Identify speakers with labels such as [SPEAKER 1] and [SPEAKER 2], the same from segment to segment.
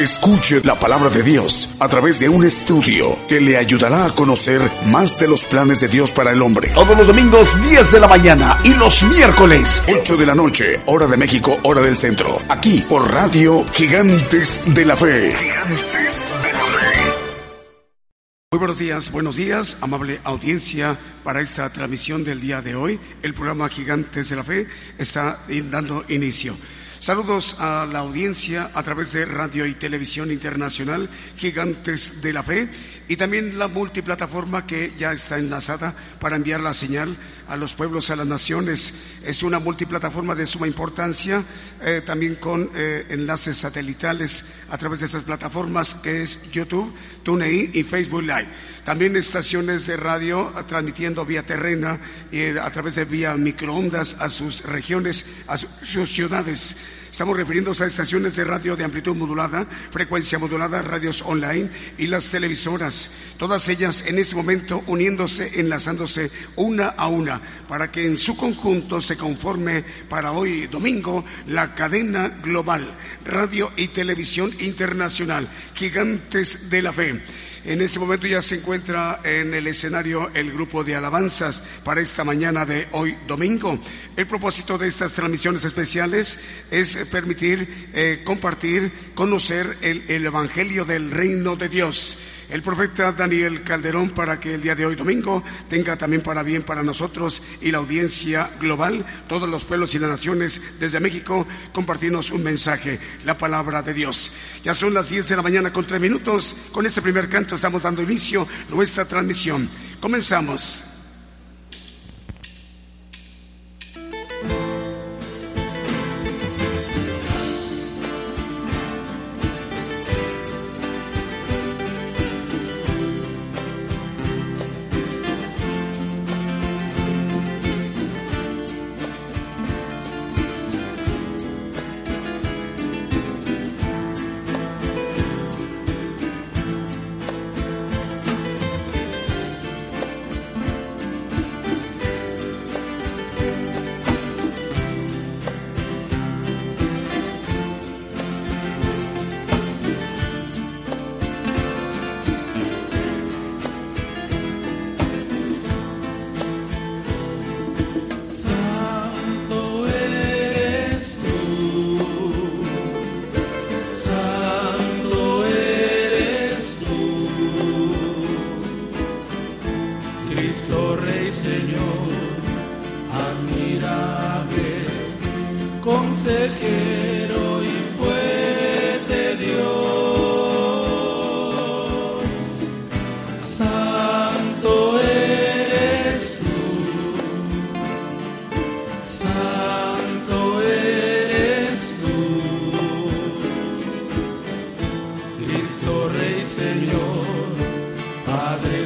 [SPEAKER 1] Escuche la palabra de Dios a través de un estudio que le ayudará a conocer más de los planes de Dios para el hombre.
[SPEAKER 2] Todos los domingos 10 de la mañana y los miércoles
[SPEAKER 1] 8 de la noche, hora de México, hora del centro. Aquí por Radio Gigantes de la Fe. Gigantes de la Fe.
[SPEAKER 3] Muy buenos días, buenos días, amable audiencia para esta transmisión del día de hoy. El programa Gigantes de la Fe está dando inicio. Saludos a la audiencia a través de Radio y Televisión Internacional, Gigantes de la Fe, y también la multiplataforma que ya está enlazada para enviar la señal a los pueblos, a las naciones. Es una multiplataforma de suma importancia, eh, también con eh, enlaces satelitales a través de esas plataformas que es YouTube, TuneIn y Facebook Live. También estaciones de radio transmitiendo vía terrena y eh, a través de vía microondas a sus regiones, a sus ciudades. Estamos refiriéndonos a estaciones de radio de amplitud modulada, frecuencia modulada, radios online y las televisoras. Todas ellas en ese momento uniéndose, enlazándose una a una, para que en su conjunto se conforme para hoy domingo la cadena global, radio y televisión internacional, gigantes de la fe. En este momento ya se encuentra en el escenario el grupo de alabanzas para esta mañana de hoy domingo. El propósito de estas transmisiones especiales es permitir eh, compartir, conocer el, el Evangelio del Reino de Dios el profeta Daniel Calderón para que el día de hoy domingo tenga también para bien para nosotros y la audiencia global, todos los pueblos y las naciones desde México, compartirnos un mensaje, la palabra de Dios. Ya son las 10 de la mañana con tres minutos. Con este primer canto estamos dando inicio a nuestra transmisión. Comenzamos.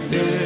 [SPEAKER 3] connected.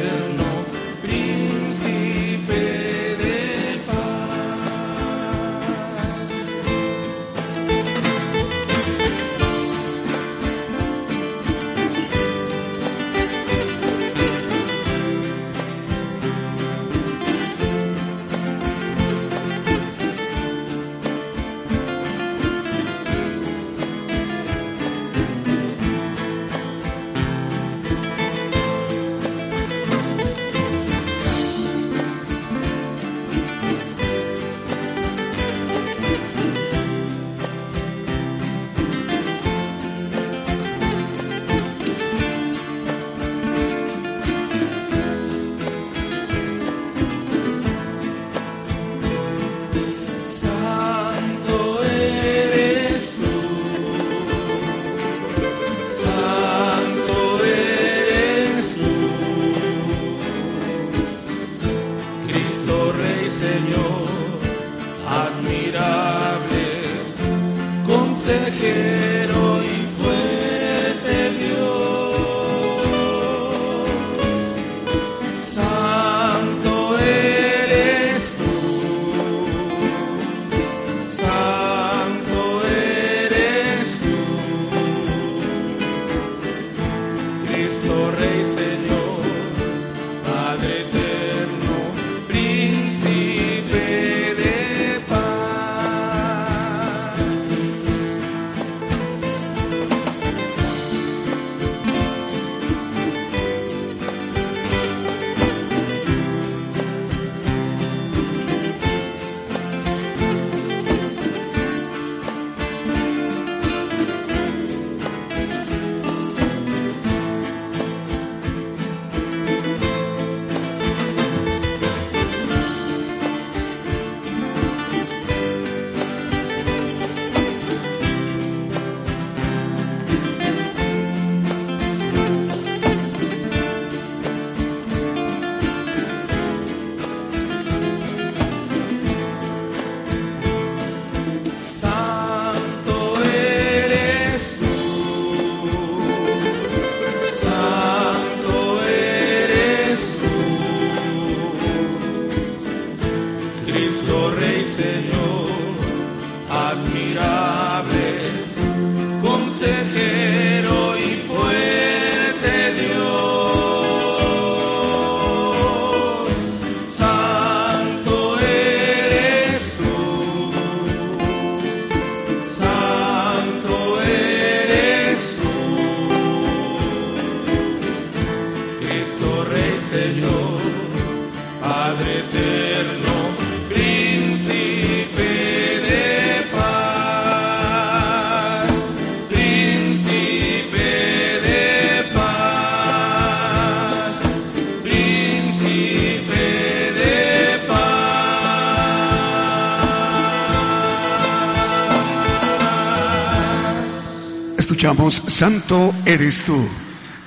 [SPEAKER 3] Santo eres tú.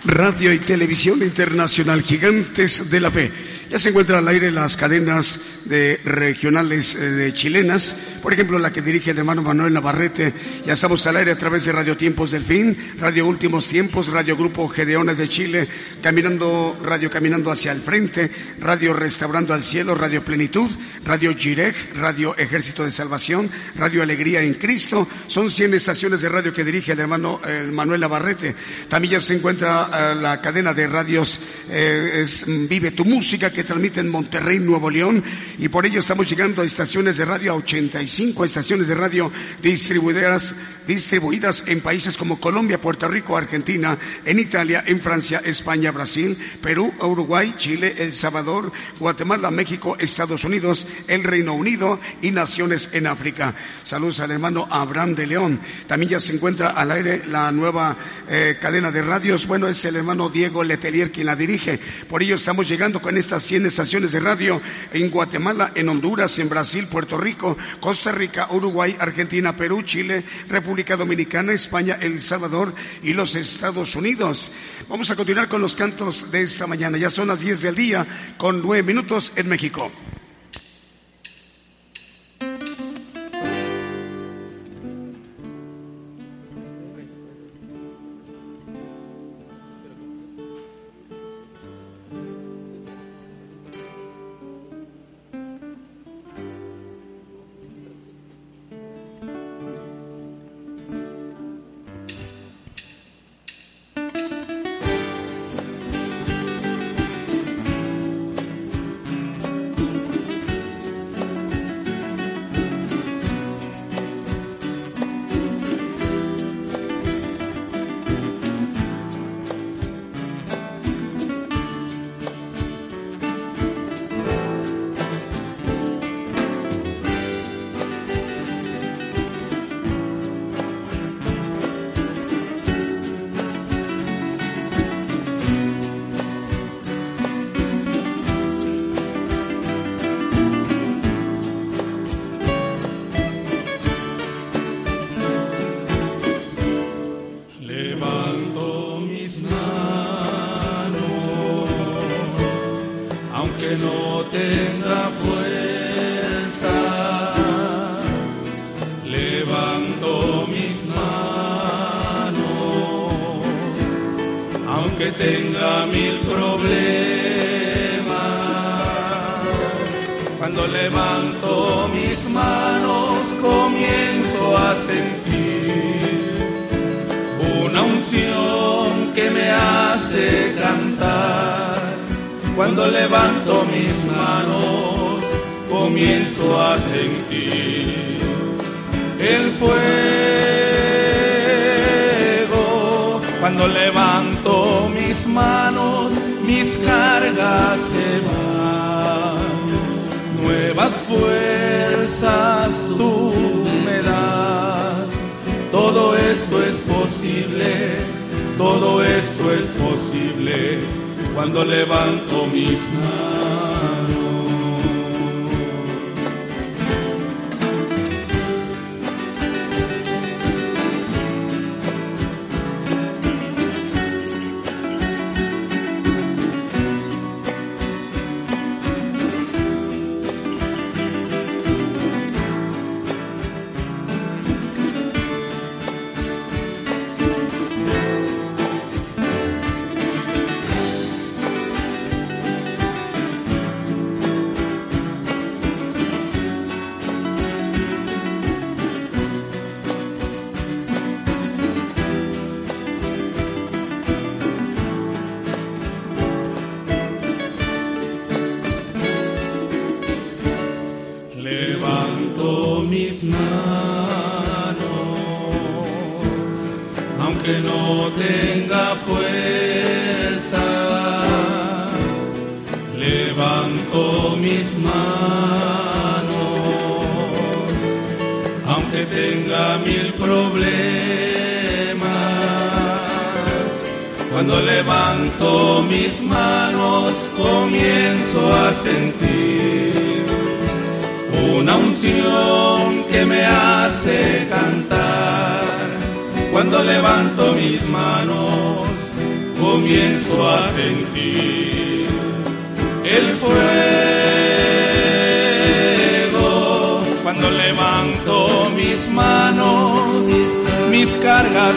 [SPEAKER 3] Radio y Televisión Internacional Gigantes de la Fe. Ya se encuentran al aire las cadenas de regionales eh, de chilenas, por ejemplo la que dirige el hermano Manuel Navarrete. Ya estamos al aire a través de Radio Tiempos del Fin, Radio Últimos Tiempos, Radio Grupo Gedeones de Chile, Caminando, Radio Caminando hacia el Frente, Radio Restaurando al Cielo, Radio Plenitud, Radio Gireg, Radio Ejército de Salvación, Radio Alegría en Cristo. Son 100 estaciones de radio que dirige el hermano eh, Manuel Navarrete. También ya se encuentra eh, la cadena de radios Vive tu Música que transmite en Monterrey, Nuevo León, y por ello estamos llegando a estaciones de radio, a 85 estaciones de radio distribuidas, distribuidas en países como Colombia, Puerto Rico, Argentina, en Italia, en Francia, España, Brasil, Perú, Uruguay, Chile, El Salvador, Guatemala, México, Estados Unidos, el Reino Unido y naciones en África. Saludos al hermano Abraham de León. También ya se encuentra al aire la nueva eh, cadena de radios. Bueno, es el hermano Diego Letelier quien la dirige. Por ello estamos llegando con estas 100 estaciones de radio en Guatemala, en Honduras, en Brasil, Puerto Rico, Costa Rica, Uruguay, Argentina, Perú, Chile, República Dominicana, España, El Salvador y los Estados Unidos. Vamos a continuar con los cantos de esta mañana. Ya son las 10 del día con nueve minutos en México.
[SPEAKER 4] Una unción que me hace cantar. Cuando levanto mis manos, comienzo a sentir el fuego. Cuando levanto mis manos, mis cargas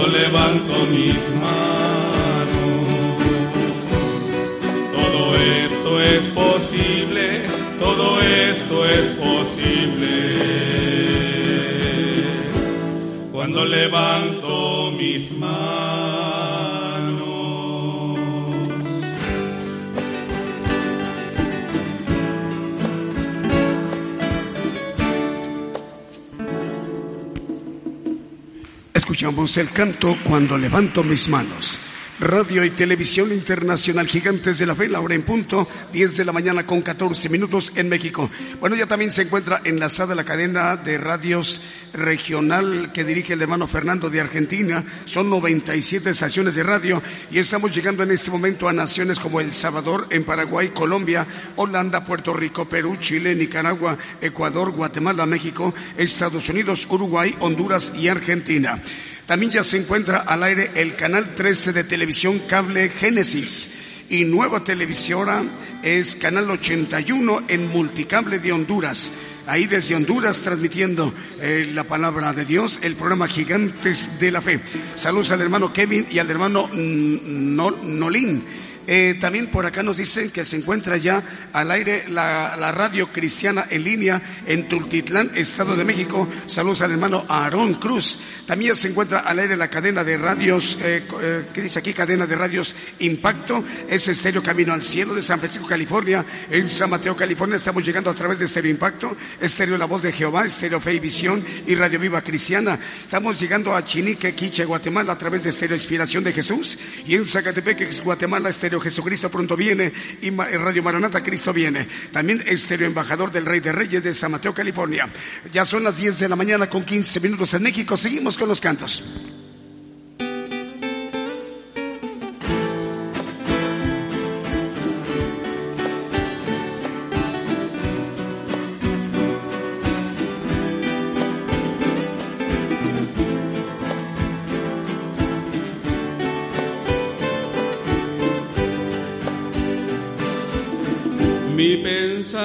[SPEAKER 4] cuando levanto mis manos. Todo esto es posible, todo esto es posible. Cuando levanto
[SPEAKER 3] Escuchamos el canto Cuando levanto mis manos. Radio y Televisión Internacional Gigantes de la Fe, la hora en punto, 10 de la mañana con 14 minutos en México. Bueno, ya también se encuentra enlazada la cadena de radios regional que dirige el hermano Fernando de Argentina. Son 97 estaciones de radio y estamos llegando en este momento a naciones como El Salvador, en Paraguay, Colombia, Holanda, Puerto Rico, Perú, Chile, Nicaragua, Ecuador, Guatemala, México, Estados Unidos, Uruguay, Honduras y Argentina. También ya se encuentra al aire el canal 13 de televisión cable Génesis y nueva televisora es canal 81 en multicable de Honduras. Ahí desde Honduras transmitiendo eh, la palabra de Dios, el programa Gigantes de la Fe. Saludos al hermano Kevin y al hermano Nolín eh, también por acá nos dicen que se encuentra ya al aire la, radio cristiana en línea en Tultitlán, Estado de México. Saludos al hermano Aarón Cruz. También se encuentra al aire la cadena de radios, eh, eh, ¿qué dice aquí? Cadena de radios Impacto. Es Estéreo Camino al Cielo de San Francisco, California. En San Mateo, California estamos llegando a través de Estéreo Impacto, Estéreo La Voz de Jehová, Estéreo Fe y Visión y Radio Viva Cristiana. Estamos llegando a Chinique, Quiche, Guatemala a través de Estéreo Inspiración de Jesús y en Zacatepec, Guatemala, Estéreo Jesucristo pronto viene y Radio Maranata Cristo viene. También estéreo embajador del Rey de Reyes de San Mateo, California. Ya son las 10 de la mañana con 15 minutos en México. Seguimos con los cantos.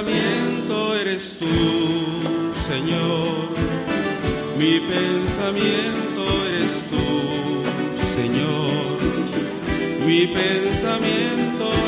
[SPEAKER 4] Pensamiento eres tú, Señor. Mi pensamiento eres tú, Señor. Mi pensamiento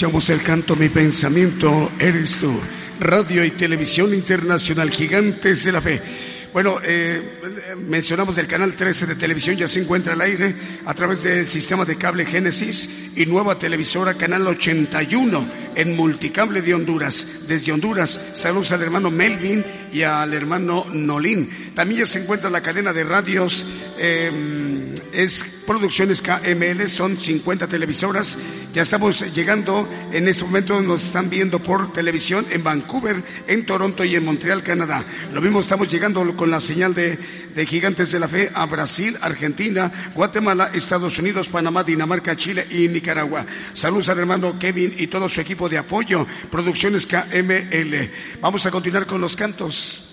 [SPEAKER 4] escuchamos el canto Mi pensamiento eres tú. Radio y Televisión Internacional, Gigantes de la Fe. Bueno, eh, mencionamos el canal 13 de televisión, ya se encuentra al aire a través del sistema de cable Génesis y nueva televisora, canal 81 en Multicable de Honduras. Desde Honduras, saludos al hermano Melvin y al hermano Nolín. También ya se encuentra la cadena de radios, eh, es Producciones KML, son 50 televisoras. Ya estamos llegando, en ese momento nos están viendo por televisión en Vancouver, en Toronto y en Montreal, Canadá. Lo mismo estamos llegando con la señal de, Gigantes de la Fe a Brasil, Argentina, Guatemala, Estados Unidos, Panamá, Dinamarca, Chile y Nicaragua. Saludos al hermano Kevin y todo su equipo de apoyo, Producciones KML. Vamos a continuar con los cantos.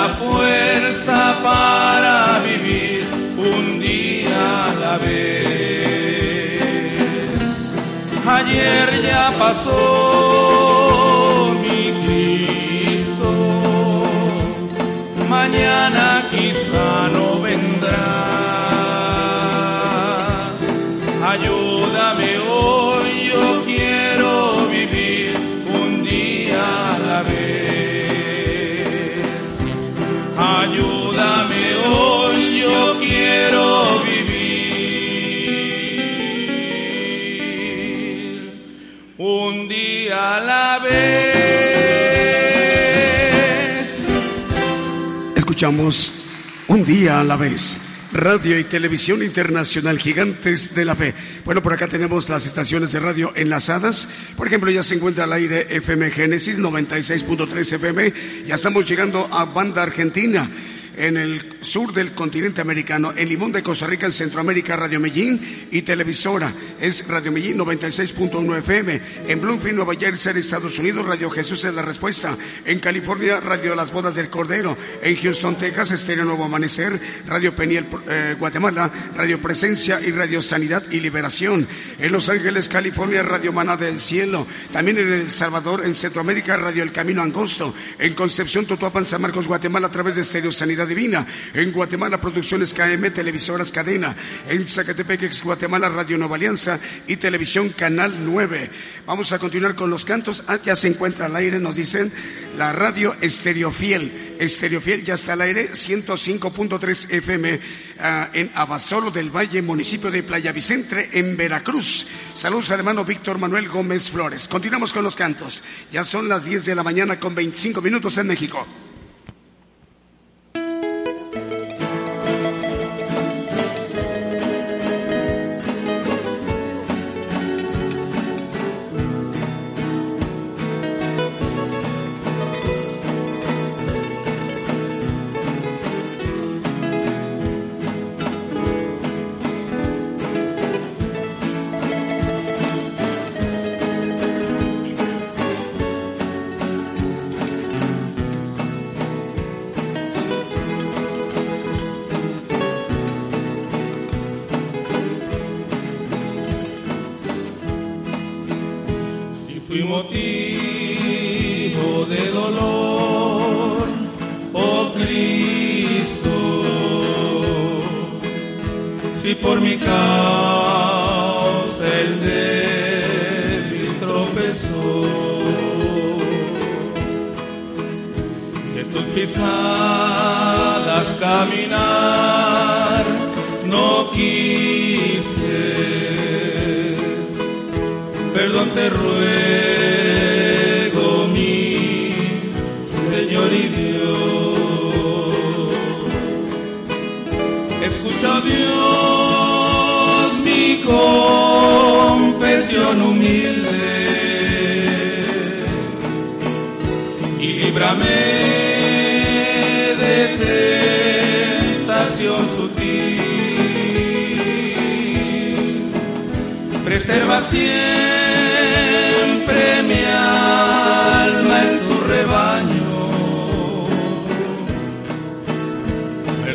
[SPEAKER 4] La fuerza para vivir un día a la vez. Ayer ya pasó
[SPEAKER 3] Escuchamos un día a la vez. Radio y Televisión Internacional Gigantes de la Fe. Bueno, por acá tenemos las estaciones de radio enlazadas. Por ejemplo, ya se encuentra al aire FM Génesis 96.3 FM. Ya estamos llegando a Banda Argentina. En el sur del continente americano, en Limón de Costa Rica, en Centroamérica, Radio Medellín y televisora es Radio Medellín 96.1 FM. En Bloomfield, Nueva Jersey, Estados Unidos, Radio Jesús es la respuesta. En California, Radio Las Bodas del Cordero. En Houston, Texas, Estéreo Nuevo Amanecer, Radio Peniel, eh, Guatemala, Radio Presencia y Radio Sanidad y Liberación. En Los Ángeles, California, Radio Maná del Cielo. También en El Salvador, en Centroamérica, Radio El Camino Angosto. En Concepción, Totoapan, San Marcos, Guatemala, a través de Estéreo Sanidad Divina. En Guatemala, Producciones KM, Televisoras Cadena. En Zacatepec, Guatemala, Radio Nueva Alianza y Televisión Canal 9. Vamos a continuar con los cantos. Ah, ya se encuentra al aire, nos dicen, la radio Estereofiel. Estereofiel ya está al aire, 105.3 FM ah, en Abasolo del Valle, municipio de Playa Vicente, en Veracruz. Saludos al hermano Víctor Manuel Gómez Flores. Continuamos con los cantos. Ya son las 10 de la mañana con 25 minutos en México.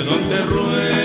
[SPEAKER 4] Perdón te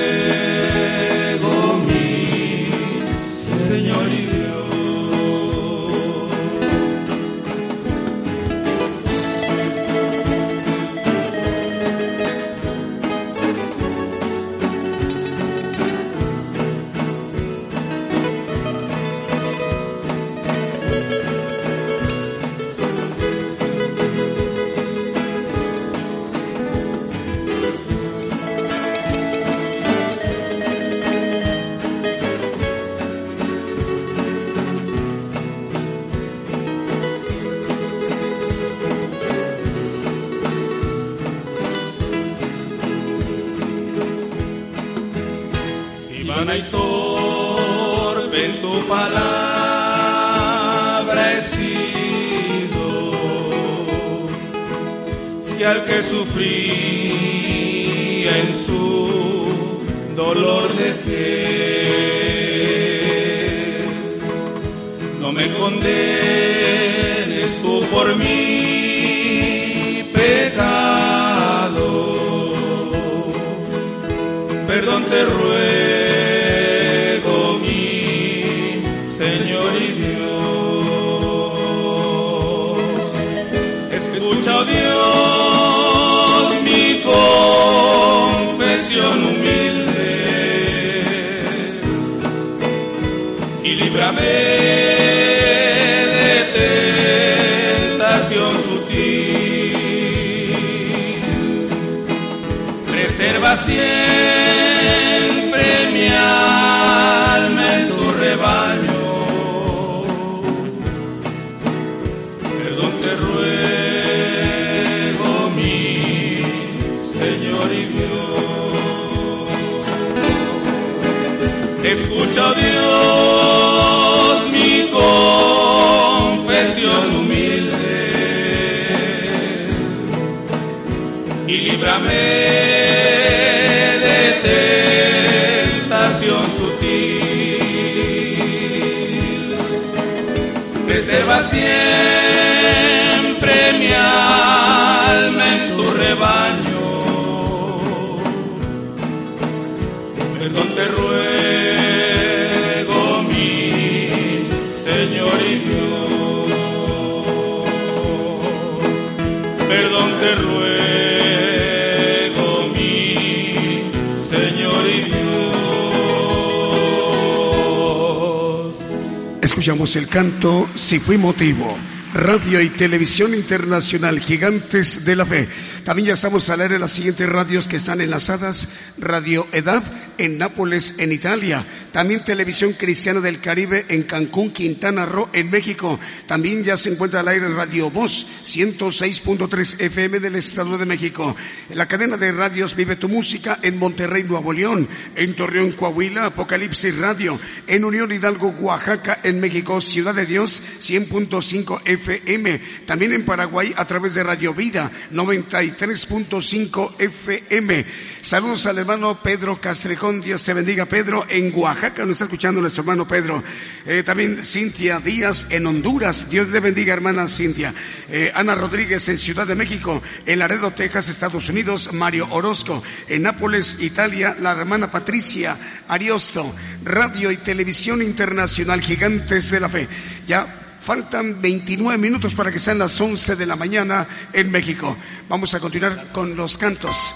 [SPEAKER 3] Si
[SPEAKER 4] fui motivo. Radio y Televisión Internacional, Gigantes de la Fe. También ya estamos al aire las siguientes radios que están enlazadas. Radio Edad en Nápoles, en Italia. También Televisión Cristiana del Caribe en Cancún, Quintana Roo, en México. También ya se encuentra al aire Radio Voz 106.3 FM del Estado de México. La cadena de radios Vive tu Música en Monterrey, Nuevo León. En Torreón, Coahuila, Apocalipsis Radio. En Unión Hidalgo, Oaxaca, en México, Ciudad de Dios 100.5 FM. También en Paraguay a través de Radio Vida 93.5 FM. Saludos al hermano Pedro Castrejón. Dios te bendiga, Pedro. En Oaxaca nos está escuchando nuestro hermano Pedro. Eh, también Cintia Díaz en Honduras. Dios le bendiga, hermana Cintia. Eh, Ana Rodríguez en Ciudad de México. En Laredo, Texas, Estados Unidos. Mario Orozco. En Nápoles, Italia. La hermana Patricia Ariosto. Radio y Televisión Internacional. Gigantes de la Fe. Ya Faltan 29 minutos para que sean las 11 de la mañana en México. Vamos a continuar con los cantos.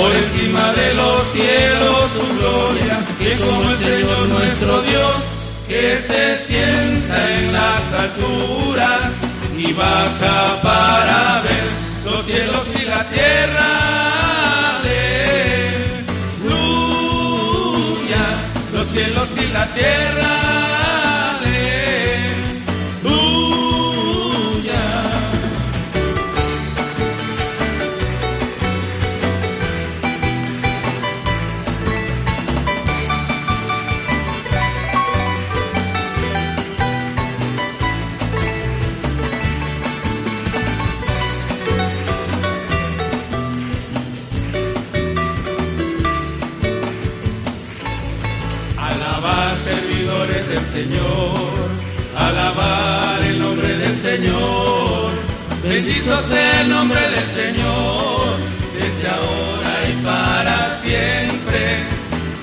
[SPEAKER 3] Por
[SPEAKER 4] encima de los cielos su gloria, que como el Señor nuestro Dios, que se sienta en las alturas y baja para ver los cielos y la tierra. Aleluya, los cielos y la tierra. Bendito sea el nombre del Señor, desde ahora y para siempre,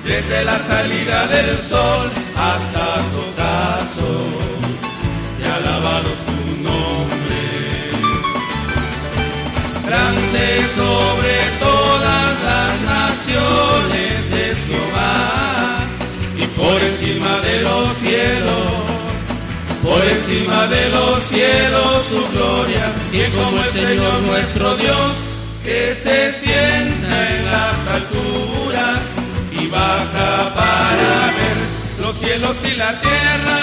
[SPEAKER 4] desde la salida del sol hasta su ocaso, se ha alabado su nombre. Grande sobre todas las naciones es Jehová y por encima de los cielos, por encima de los cielos su gloria, y como el Señor nuestro Dios, que se sienta en las alturas y baja para ver los cielos y la tierra.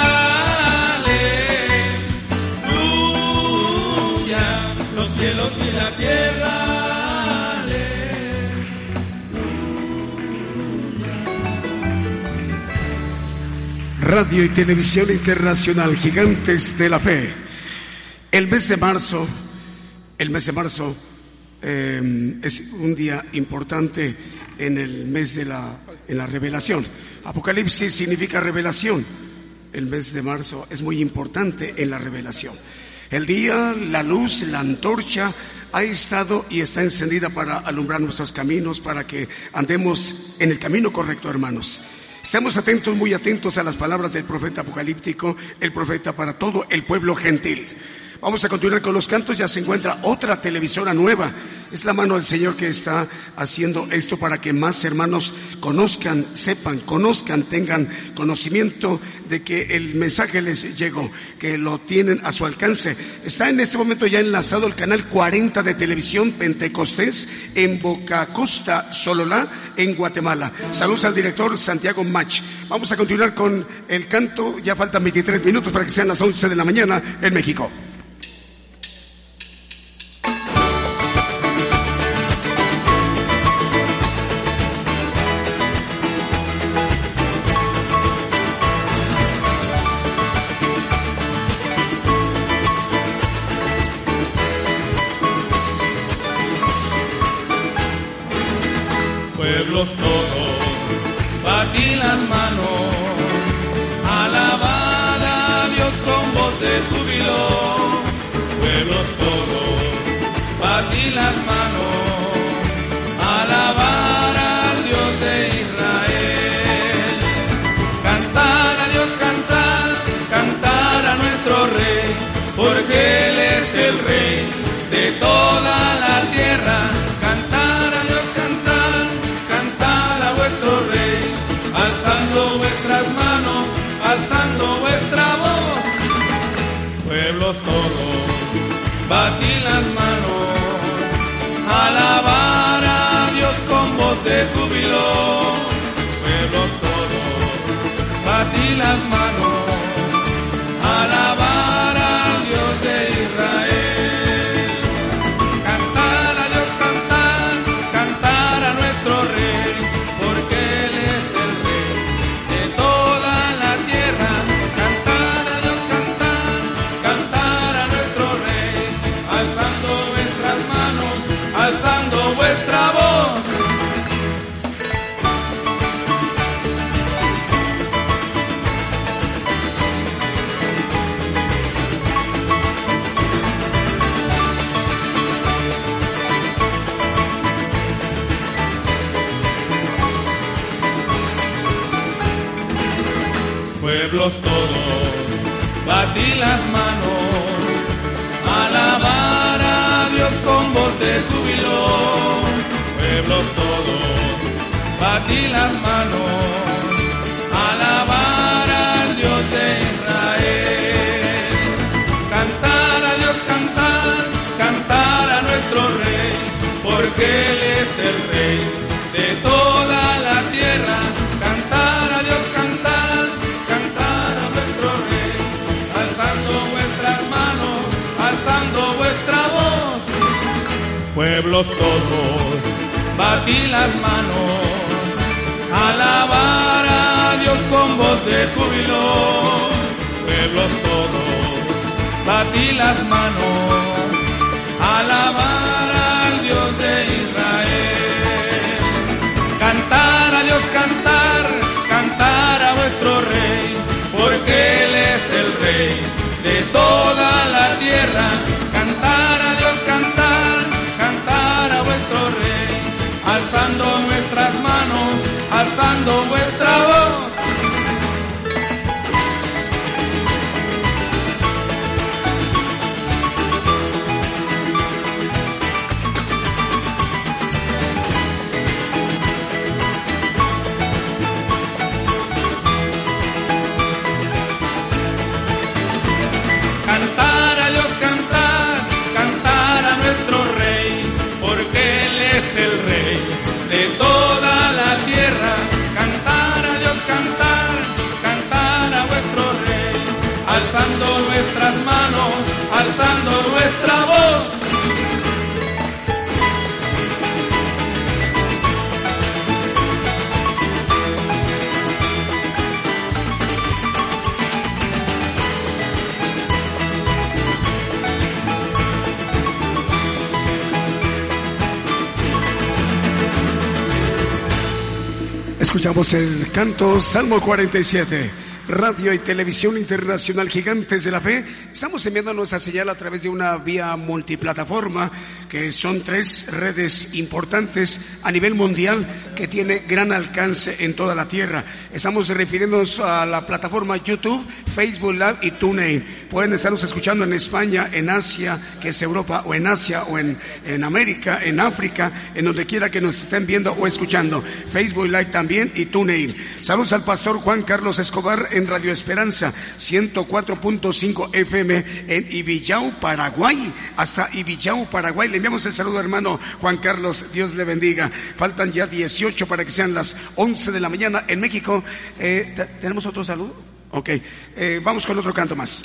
[SPEAKER 4] Aleluya, los cielos y la tierra.
[SPEAKER 3] Radio y Televisión Internacional, Gigantes de la Fe. El mes de marzo, el mes de marzo eh, es un día importante en el mes de la, en la revelación. Apocalipsis significa revelación. El mes de marzo es muy importante en la revelación. El día, la luz, la antorcha ha estado y está encendida para alumbrar nuestros caminos, para que andemos en el camino correcto, hermanos. Estamos atentos, muy atentos a las palabras del profeta apocalíptico, el profeta para todo el pueblo gentil. Vamos a continuar con los cantos, ya se encuentra otra televisora nueva. Es la mano del Señor que está haciendo esto para que más hermanos conozcan, sepan, conozcan, tengan conocimiento de que el mensaje les llegó, que lo tienen a su alcance. Está en este momento ya enlazado el canal 40 de televisión Pentecostés en Boca Costa, Sololá, en Guatemala. Saludos al director Santiago Mach. Vamos a continuar con el canto, ya faltan 23 minutos para que sean las 11 de la mañana en México.
[SPEAKER 4] Batí las manos, alabar a Dios con voz de júbilo. Pueblos todos, batí las manos,
[SPEAKER 3] Escuchamos el canto Salmo 47. Radio y Televisión Internacional Gigantes de la Fe. Estamos enviando nuestra señal a través de una vía multiplataforma, que son tres redes importantes a nivel mundial que tiene gran alcance en toda la tierra. Estamos refiriéndonos a la plataforma YouTube, Facebook Live y TuneIn. Pueden estarnos escuchando en España, en Asia, que es Europa, o en Asia, o en, en América, en África, en donde quiera que nos estén viendo o escuchando. Facebook Live también y TuneIn. Saludos al pastor Juan Carlos Escobar en Radio Esperanza, 104.5 FM en Ibillau, Paraguay, hasta Ibillau, Paraguay. Le enviamos el saludo, hermano Juan Carlos, Dios le bendiga. Faltan ya 18 para que sean las 11 de la mañana en México. Eh, ¿te- ¿Tenemos otro saludo? Ok, eh, vamos con otro canto más.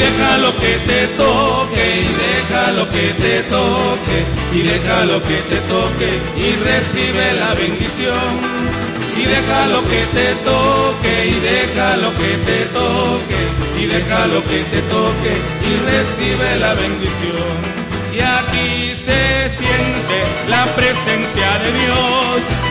[SPEAKER 4] Deja lo que te toque, y deja lo que te toque, y deja lo que te toque, y recibe la bendición. Y deja lo que te toque, y deja lo que te toque, y deja lo que te toque, y recibe la bendición. Y aquí se siente la presencia de Dios,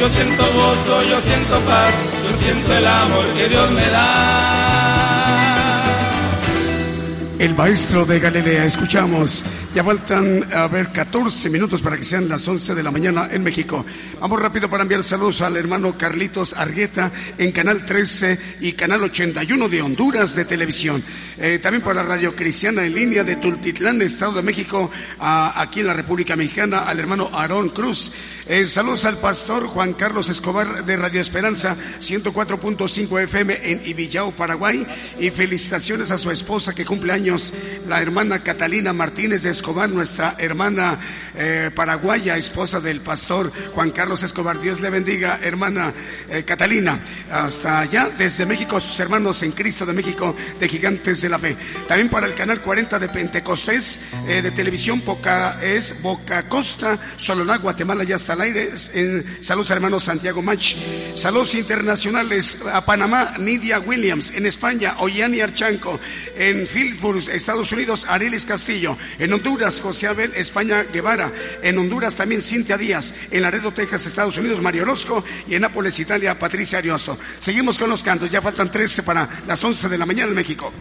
[SPEAKER 4] yo siento gozo, yo siento paz, yo siento el amor que Dios me da
[SPEAKER 3] el maestro de Galilea. Escuchamos, ya faltan a ver 14 minutos para que sean las 11 de la mañana en México. Vamos rápido para enviar saludos al hermano Carlitos Argueta en Canal 13 y Canal 81 de Honduras de televisión. Eh, también para la Radio Cristiana en línea de Tultitlán, Estado de México, aquí en la República Mexicana, al hermano Aarón Cruz. Eh, saludos al pastor Juan Carlos Escobar de Radio Esperanza 104.5 FM en Ibillao, Paraguay. Y felicitaciones a su esposa que cumple años la hermana Catalina Martínez de Escobar, nuestra hermana eh, paraguaya, esposa del pastor Juan Carlos Escobar. Dios le bendiga, hermana eh, Catalina. Hasta allá, desde México, sus hermanos en Cristo de México, de Gigantes de la Fe. También para el canal 40 de Pentecostés eh, de televisión, Boca, es Boca Costa, Soloná, Guatemala, ya está al aire. saludos hermanos Santiago Mach. Saludos internacionales a Panamá, Nidia Williams. En España, Oyani Archanco. En Estados Unidos, Arelis Castillo. En Honduras, José Abel España Guevara. En Honduras también Cintia Díaz. En Laredo, Texas, Estados Unidos, Mario Orozco. Y en Nápoles, Italia, Patricia Ariosto. Seguimos con los cantos. Ya faltan 13 para las 11 de la mañana en México.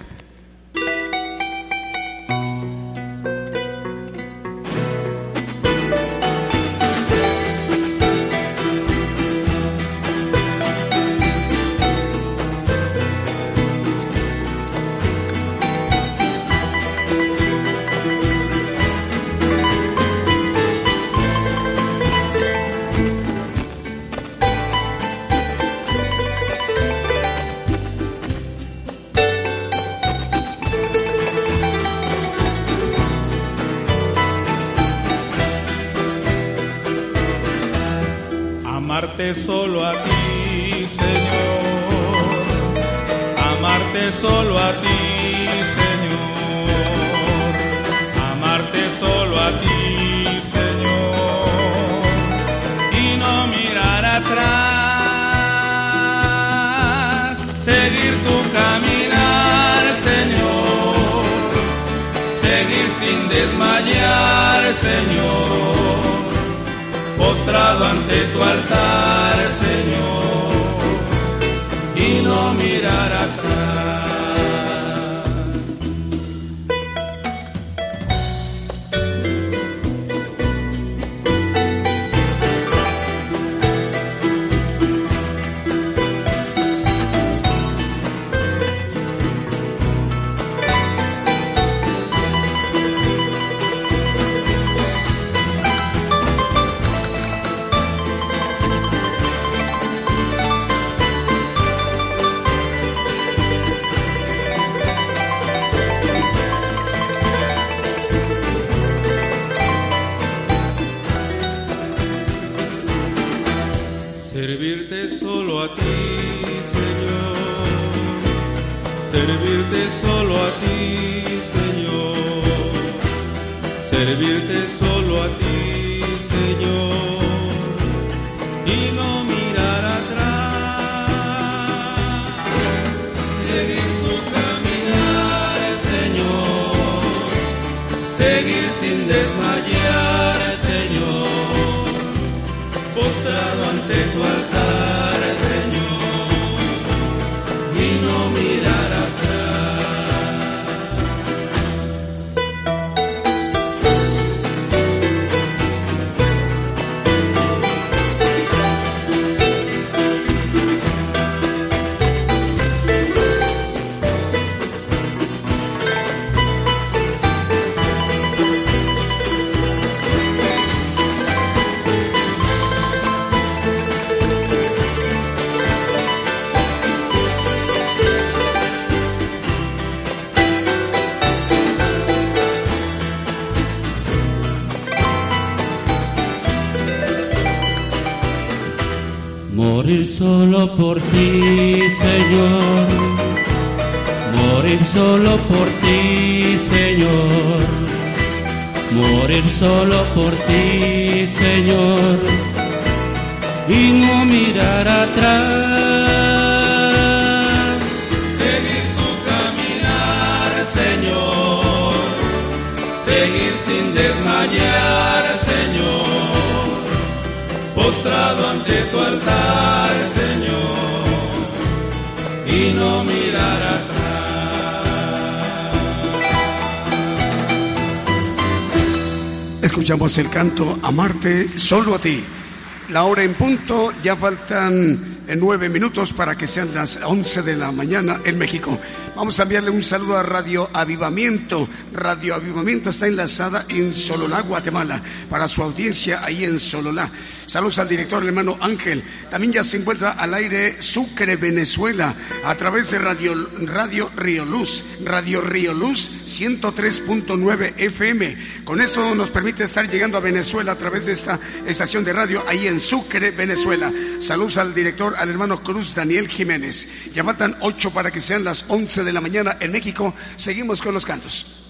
[SPEAKER 4] guardar. El canto Amarte solo a ti. La hora en punto, ya faltan eh, nueve minutos para que sean las once de la mañana en México. Vamos a enviarle un saludo a Radio Avivamiento. Radio Avivamiento está enlazada en Sololá, Guatemala, para su audiencia ahí en Sololá. Saludos al director, hermano Ángel. También ya se encuentra al aire Sucre, Venezuela, a través de Radio, Radio Río Luz, Radio Río Luz 103.9 FM. Con eso nos permite estar llegando a Venezuela a través de esta estación de radio ahí en Sucre, Venezuela. Saludos al director, al hermano Cruz Daniel Jiménez. Ya faltan ocho para que sean las once de la mañana en México. Seguimos con los cantos.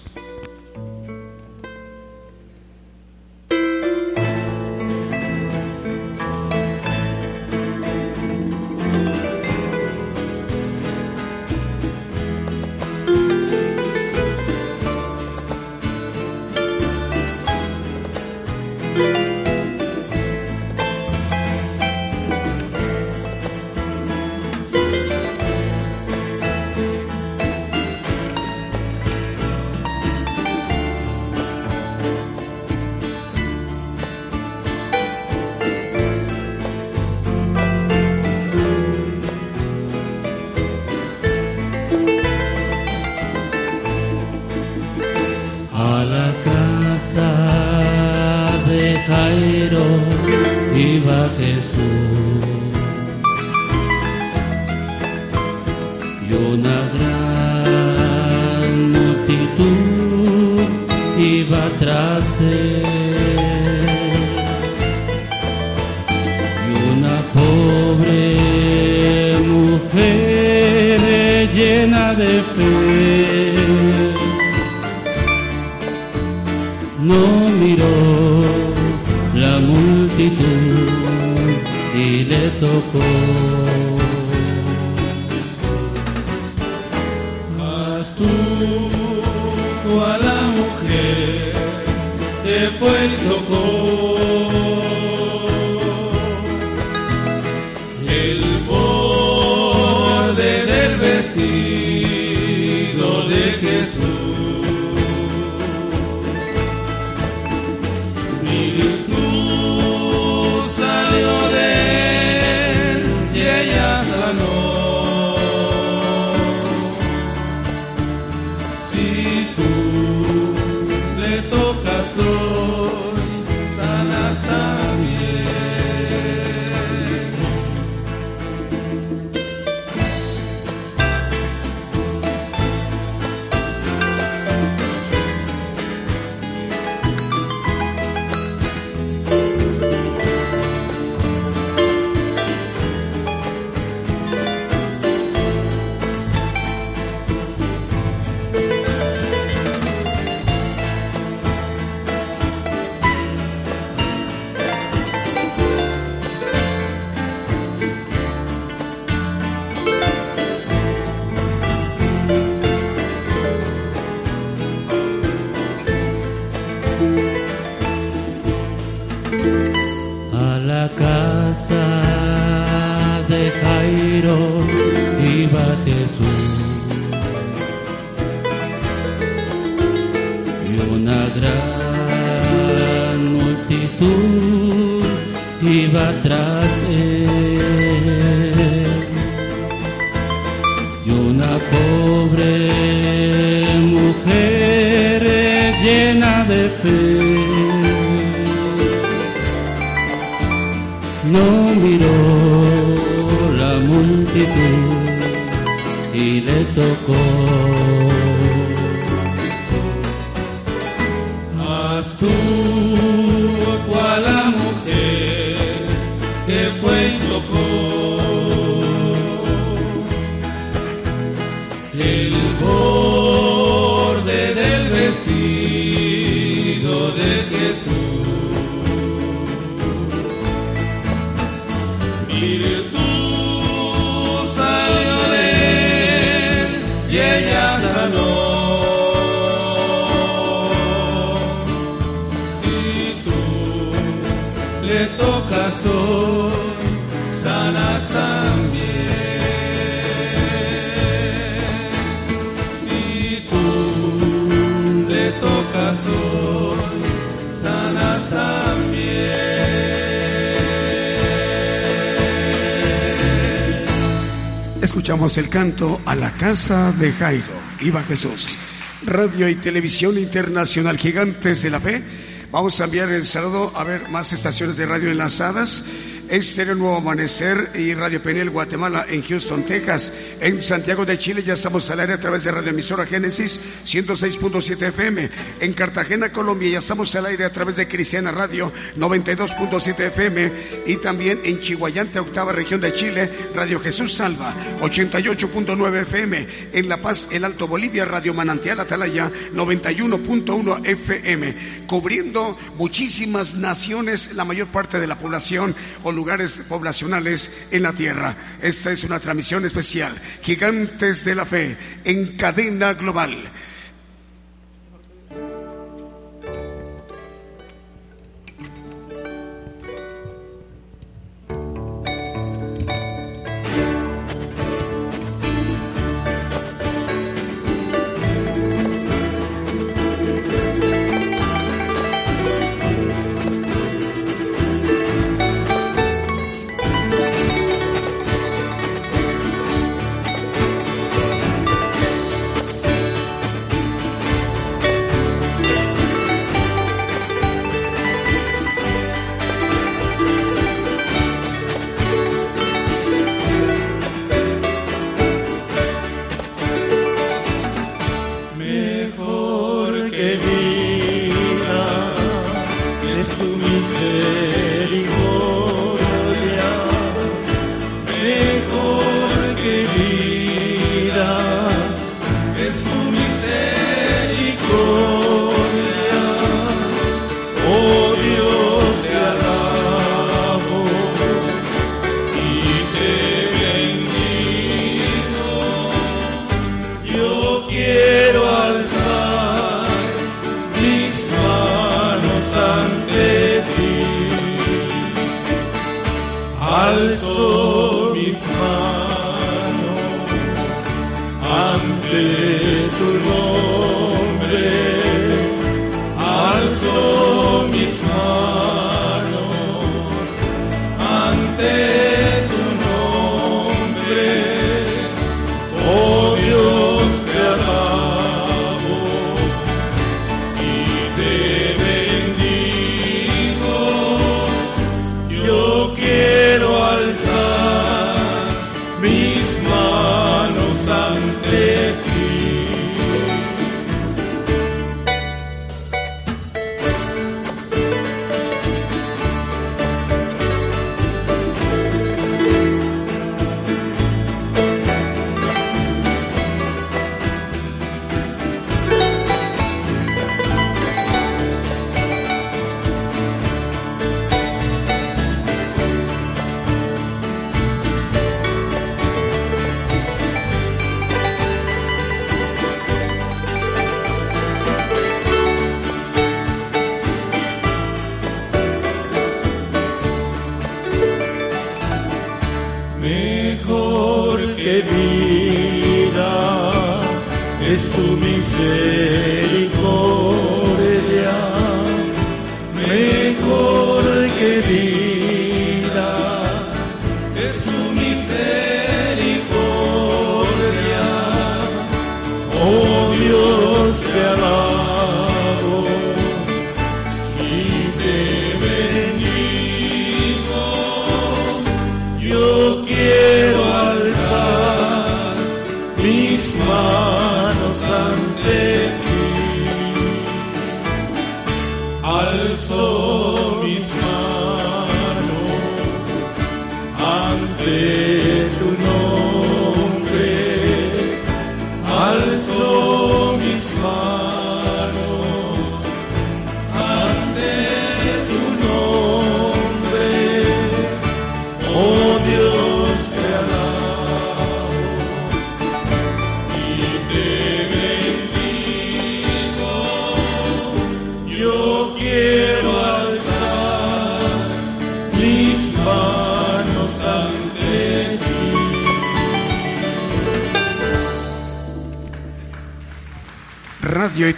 [SPEAKER 5] El
[SPEAKER 4] canto a la casa de Jairo. Iba Jesús. Radio y Televisión Internacional Gigantes de la Fe. Vamos a enviar el saludo a ver más estaciones de radio enlazadas. Estéreo Nuevo Amanecer y Radio Penel Guatemala en Houston, Texas. En Santiago de Chile ya estamos al aire a través de Radio Emisora Génesis 106.7 FM. En Cartagena, Colombia ya estamos al aire a través de Cristiana Radio 92.7 FM. Y también en Chihuayante, octava región de Chile, Radio Jesús Salva 88.9 FM. En La Paz, el Alto Bolivia, Radio Manantial Atalaya 91.1 FM. Cubriendo muchísimas naciones, la mayor parte de la población o lugares poblacionales en la tierra. Esta es una transmisión especial. Gigantes de la Fe en cadena global.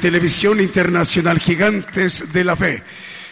[SPEAKER 3] Televisión Internacional Gigantes de la Fe.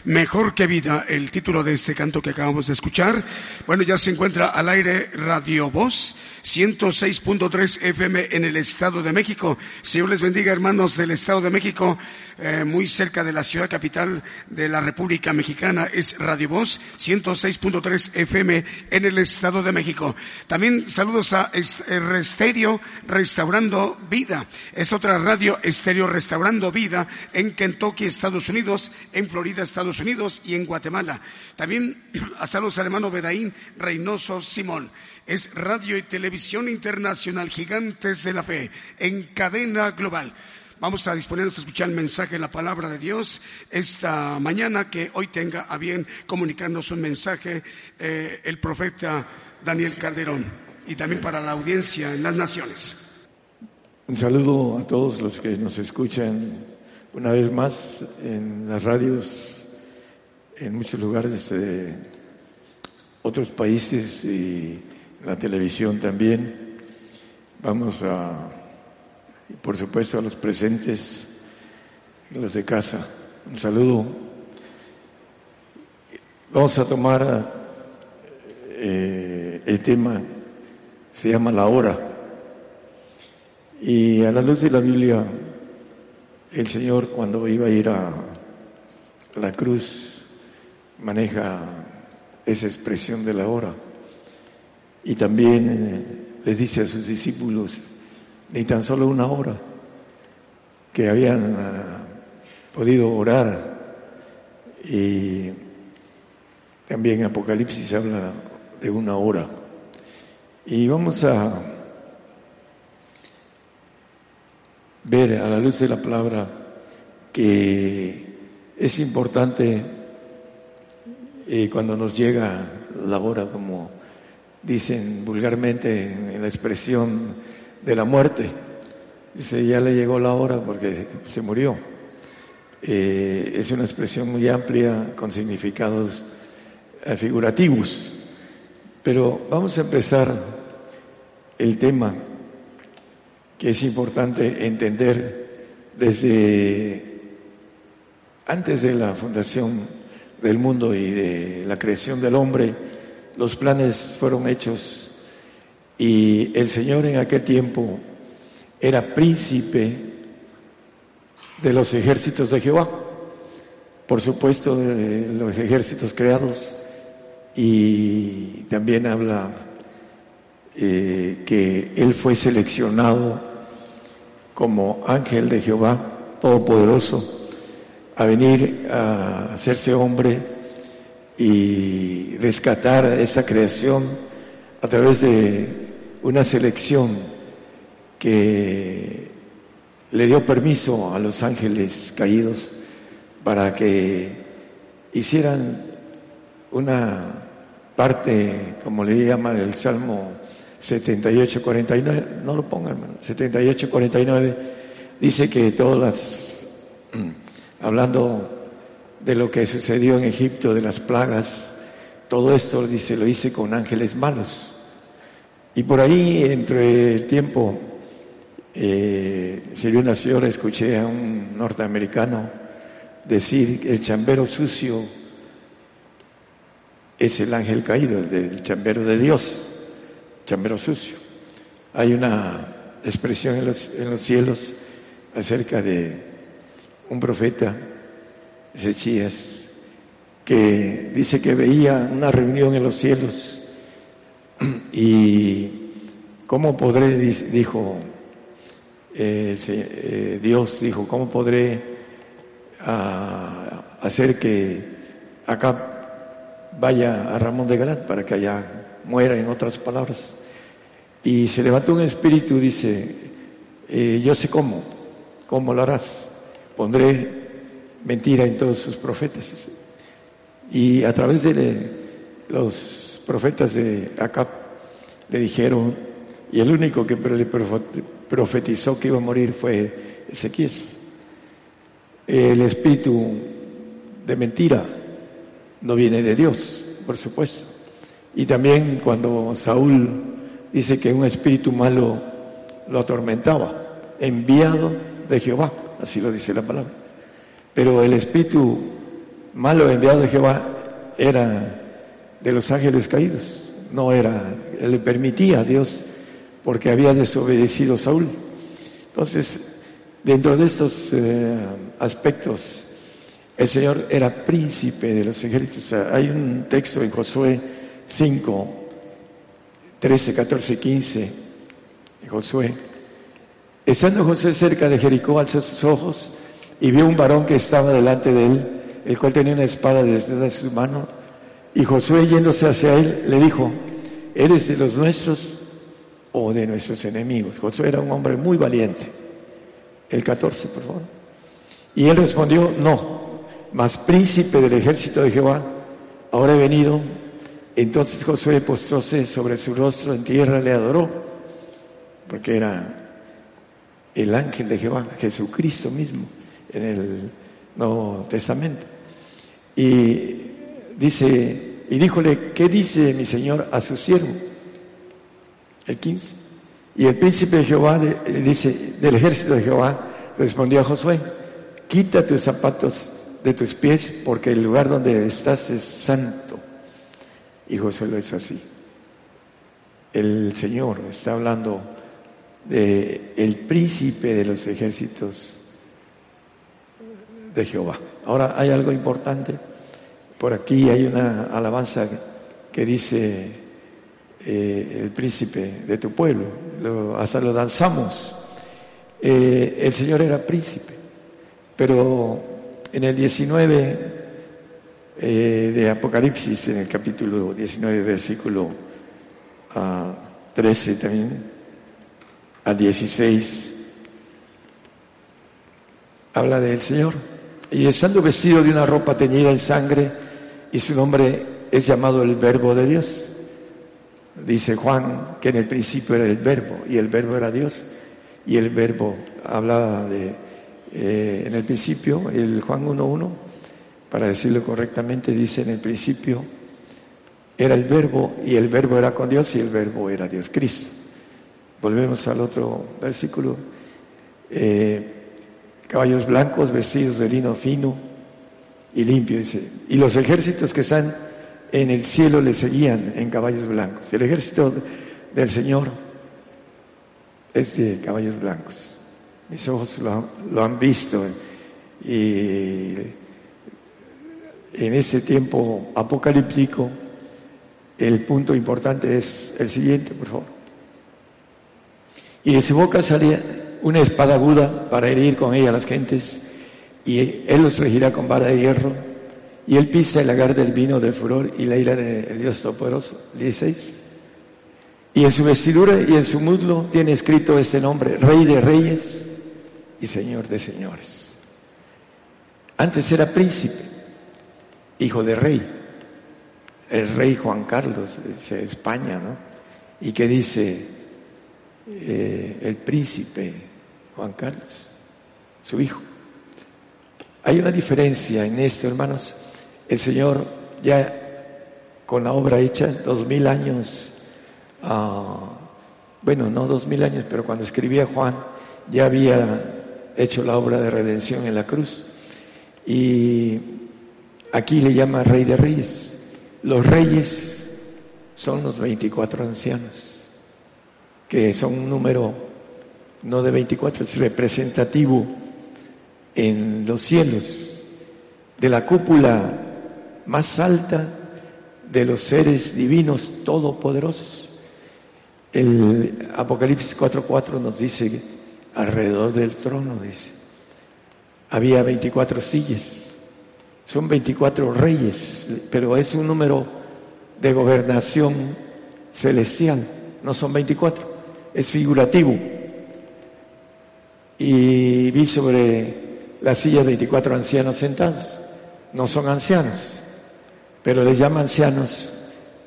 [SPEAKER 3] Mejor que vida, el título de este canto que acabamos de escuchar. Bueno, ya se encuentra al aire Radio Voz 106.3 FM en el Estado de México. Señor les bendiga, hermanos del Estado de México, eh, muy cerca de la ciudad capital de la República Mexicana. Es Radio Voz 106.3 FM en el Estado de México. También saludos a Estéreo Restaurando Vida. Es otra radio Estéreo Restaurando Vida en Kentucky, Estados Unidos, en Florida, Estados Unidos y en Guatemala. También a saludos al hermano Bedaín Reynoso Simón es Radio y Televisión Internacional Gigantes de la Fe en cadena global. Vamos a disponernos a escuchar el mensaje de la palabra de Dios esta mañana, que hoy tenga a bien comunicarnos un mensaje eh, el profeta Daniel Calderón y también para la audiencia en las naciones.
[SPEAKER 6] Un saludo a todos los que nos escuchan una vez más en las radios, en muchos lugares de otros países y la televisión también. Vamos a, por supuesto, a los presentes, los de casa. Un saludo. Vamos a tomar eh, el tema, se llama la hora. Y a la luz de la Biblia, el Señor cuando iba a ir a la cruz maneja esa expresión de la hora. Y también eh, les dice a sus discípulos, ni tan solo una hora, que habían ah, podido orar. Y también Apocalipsis habla de una hora. Y vamos a ver a la luz de la palabra que es importante eh, cuando nos llega la hora como dicen vulgarmente en la expresión de la muerte. Dice, ya le llegó la hora porque se murió. Eh, es una expresión muy amplia con significados eh, figurativos. Pero vamos a empezar el tema que es importante entender desde antes de la fundación del mundo y de la creación del hombre, los planes fueron hechos y el Señor en aquel tiempo era príncipe de los ejércitos de Jehová, por supuesto de los ejércitos creados. Y también habla eh, que él fue seleccionado como ángel de Jehová Todopoderoso a venir a hacerse hombre y rescatar esa creación a través de una selección que le dio permiso a los ángeles caídos para que hicieran una parte, como le llama el Salmo 78-49, no lo pongan, 78-49, dice que todas las, hablando de lo que sucedió en Egipto, de las plagas, todo esto dice, lo hice con ángeles malos. Y por ahí, entre el tiempo, eh, una señora, escuché a un norteamericano decir el chambero sucio es el ángel caído, el del chambero de Dios, chambero sucio. Hay una expresión en los, en los cielos acerca de un profeta Ezechías, que dice que veía una reunión en los cielos y cómo podré, dijo eh, eh, Dios, dijo, cómo podré ah, hacer que acá vaya a Ramón de Galat para que allá muera, en otras palabras. Y se levantó un espíritu, dice, eh, yo sé cómo, cómo lo harás. Pondré mentira en todos sus profetas. Y a través de los profetas de Acap le dijeron, y el único que le profetizó que iba a morir fue Ezequiel. El espíritu de mentira no viene de Dios, por supuesto. Y también cuando Saúl dice que un espíritu malo lo atormentaba, enviado de Jehová, así lo dice la palabra. Pero el espíritu malo enviado de Jehová era de los ángeles caídos, no era, le permitía a Dios porque había desobedecido Saúl. Entonces, dentro de estos eh, aspectos, el Señor era príncipe de los ejércitos. Hay un texto en Josué 5, 13, 14, 15, Josué. Estando José cerca de Jericó, alzó sus ojos y vio un varón que estaba delante de él, el cual tenía una espada desde su mano. Y Josué, yéndose hacia él, le dijo, ¿eres de los nuestros o de nuestros enemigos? Josué era un hombre muy valiente. El 14, por favor. Y él respondió, no, mas príncipe del ejército de Jehová, ahora he venido. Entonces Josué postróse sobre su rostro en tierra, le adoró, porque era el ángel de Jehová, Jesucristo mismo, en el Nuevo Testamento. Y dice, y díjole, ¿qué dice mi Señor a su siervo? El 15. Y el príncipe de Jehová, dice, del ejército de Jehová, respondió a Josué, quita tus zapatos de tus pies porque el lugar donde estás es santo. Y José lo es así. El Señor está hablando de el príncipe de los ejércitos de Jehová. Ahora hay algo importante. Por aquí hay una alabanza que dice eh, el príncipe de tu pueblo. Lo, hasta lo danzamos. Eh, el Señor era príncipe, pero en el 19 eh, de Apocalipsis, en el capítulo 19, versículo 13 ah, también, al 16, habla del Señor. Y estando vestido de una ropa teñida en sangre, y su nombre es llamado el Verbo de Dios. Dice Juan que en el principio era el Verbo, y el Verbo era Dios, y el Verbo hablaba de eh, en el principio, el Juan 1.1, para decirlo correctamente, dice en el principio era el verbo y el verbo era con Dios y el verbo era Dios Cristo. Volvemos al otro versículo. Eh, caballos blancos vestidos de lino fino y limpio, dice. Y los ejércitos que están en el cielo le seguían en caballos blancos. El ejército del Señor es de caballos blancos mis ojos lo, han visto y en ese tiempo apocalíptico el punto importante es el siguiente, por favor. Y de su boca salía una espada aguda para herir con ella a las gentes, y él los regirá con vara de hierro, y él pisa el lagar del vino del furor y la ira del Dios Todopoderoso. 16. Y en su vestidura y en su muslo tiene escrito este nombre, Rey de Reyes y Señor de señores. Antes era príncipe, hijo de rey, el rey Juan Carlos de España, ¿no? ¿Y qué dice eh, el príncipe Juan Carlos? Su hijo. Hay una diferencia en esto, hermanos. El Señor ya con la obra hecha, dos mil años, ah, bueno, no dos mil años, pero cuando escribía Juan, ya había hecho la obra de redención en la cruz. Y aquí le llama Rey de Reyes. Los reyes son los 24 ancianos, que son un número no de 24, es representativo en los cielos de la cúpula más alta de los seres divinos todopoderosos. El Apocalipsis 4.4 nos dice alrededor del trono, dice. Había 24 sillas, son 24 reyes, pero es un número de gobernación celestial, no son 24, es figurativo. Y vi sobre la silla 24 ancianos sentados. No son ancianos, pero les llaman ancianos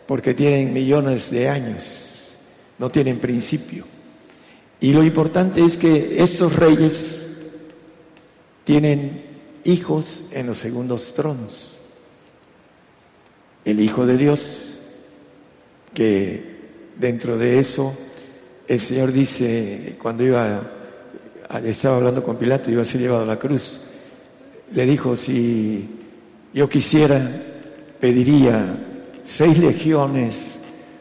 [SPEAKER 6] porque tienen millones de años, no tienen principio. Y lo importante es que estos reyes tienen hijos en los segundos tronos. El Hijo de Dios, que dentro de eso el Señor dice, cuando iba, estaba hablando con Pilato, iba a ser llevado a la cruz, le dijo, si yo quisiera, pediría seis legiones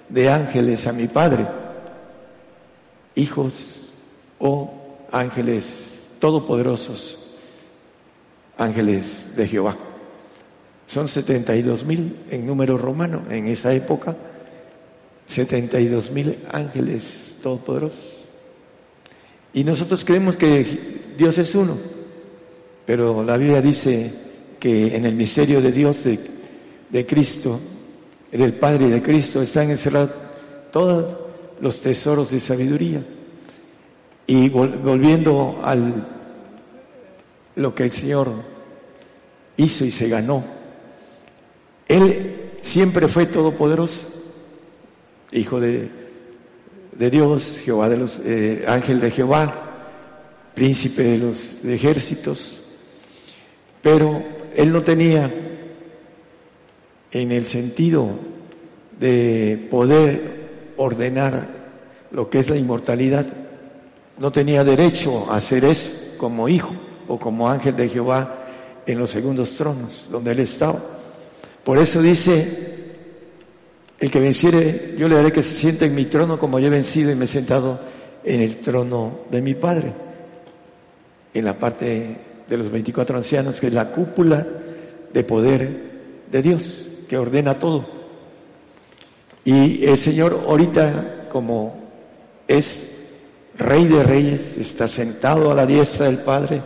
[SPEAKER 6] de ángeles a mi Padre, hijos o ángeles todopoderosos, ángeles de Jehová. Son 72 mil en número romano en esa época, 72 mil ángeles todopoderosos. Y nosotros creemos que Dios es uno, pero la Biblia dice que en el misterio de Dios, de, Cristo, del Padre y de Cristo, están encerrados todos los tesoros de sabiduría. Y volviendo al lo que el Señor hizo y se ganó, Él siempre fue todopoderoso, hijo de, de Dios, Jehová de los eh, ángel de Jehová, príncipe de los ejércitos, pero él no tenía en el sentido de poder ordenar lo que es la inmortalidad, no tenía derecho a hacer eso como hijo o como ángel de Jehová en los segundos tronos donde él estaba. Por eso dice, el que venciere, yo le haré que se siente en mi trono como yo he vencido y me he sentado en el trono de mi Padre. En la parte de los 24 ancianos, que es la cúpula de poder de Dios, que ordena todo. Y el Señor ahorita, como es Rey de Reyes, está sentado a la diestra del Padre,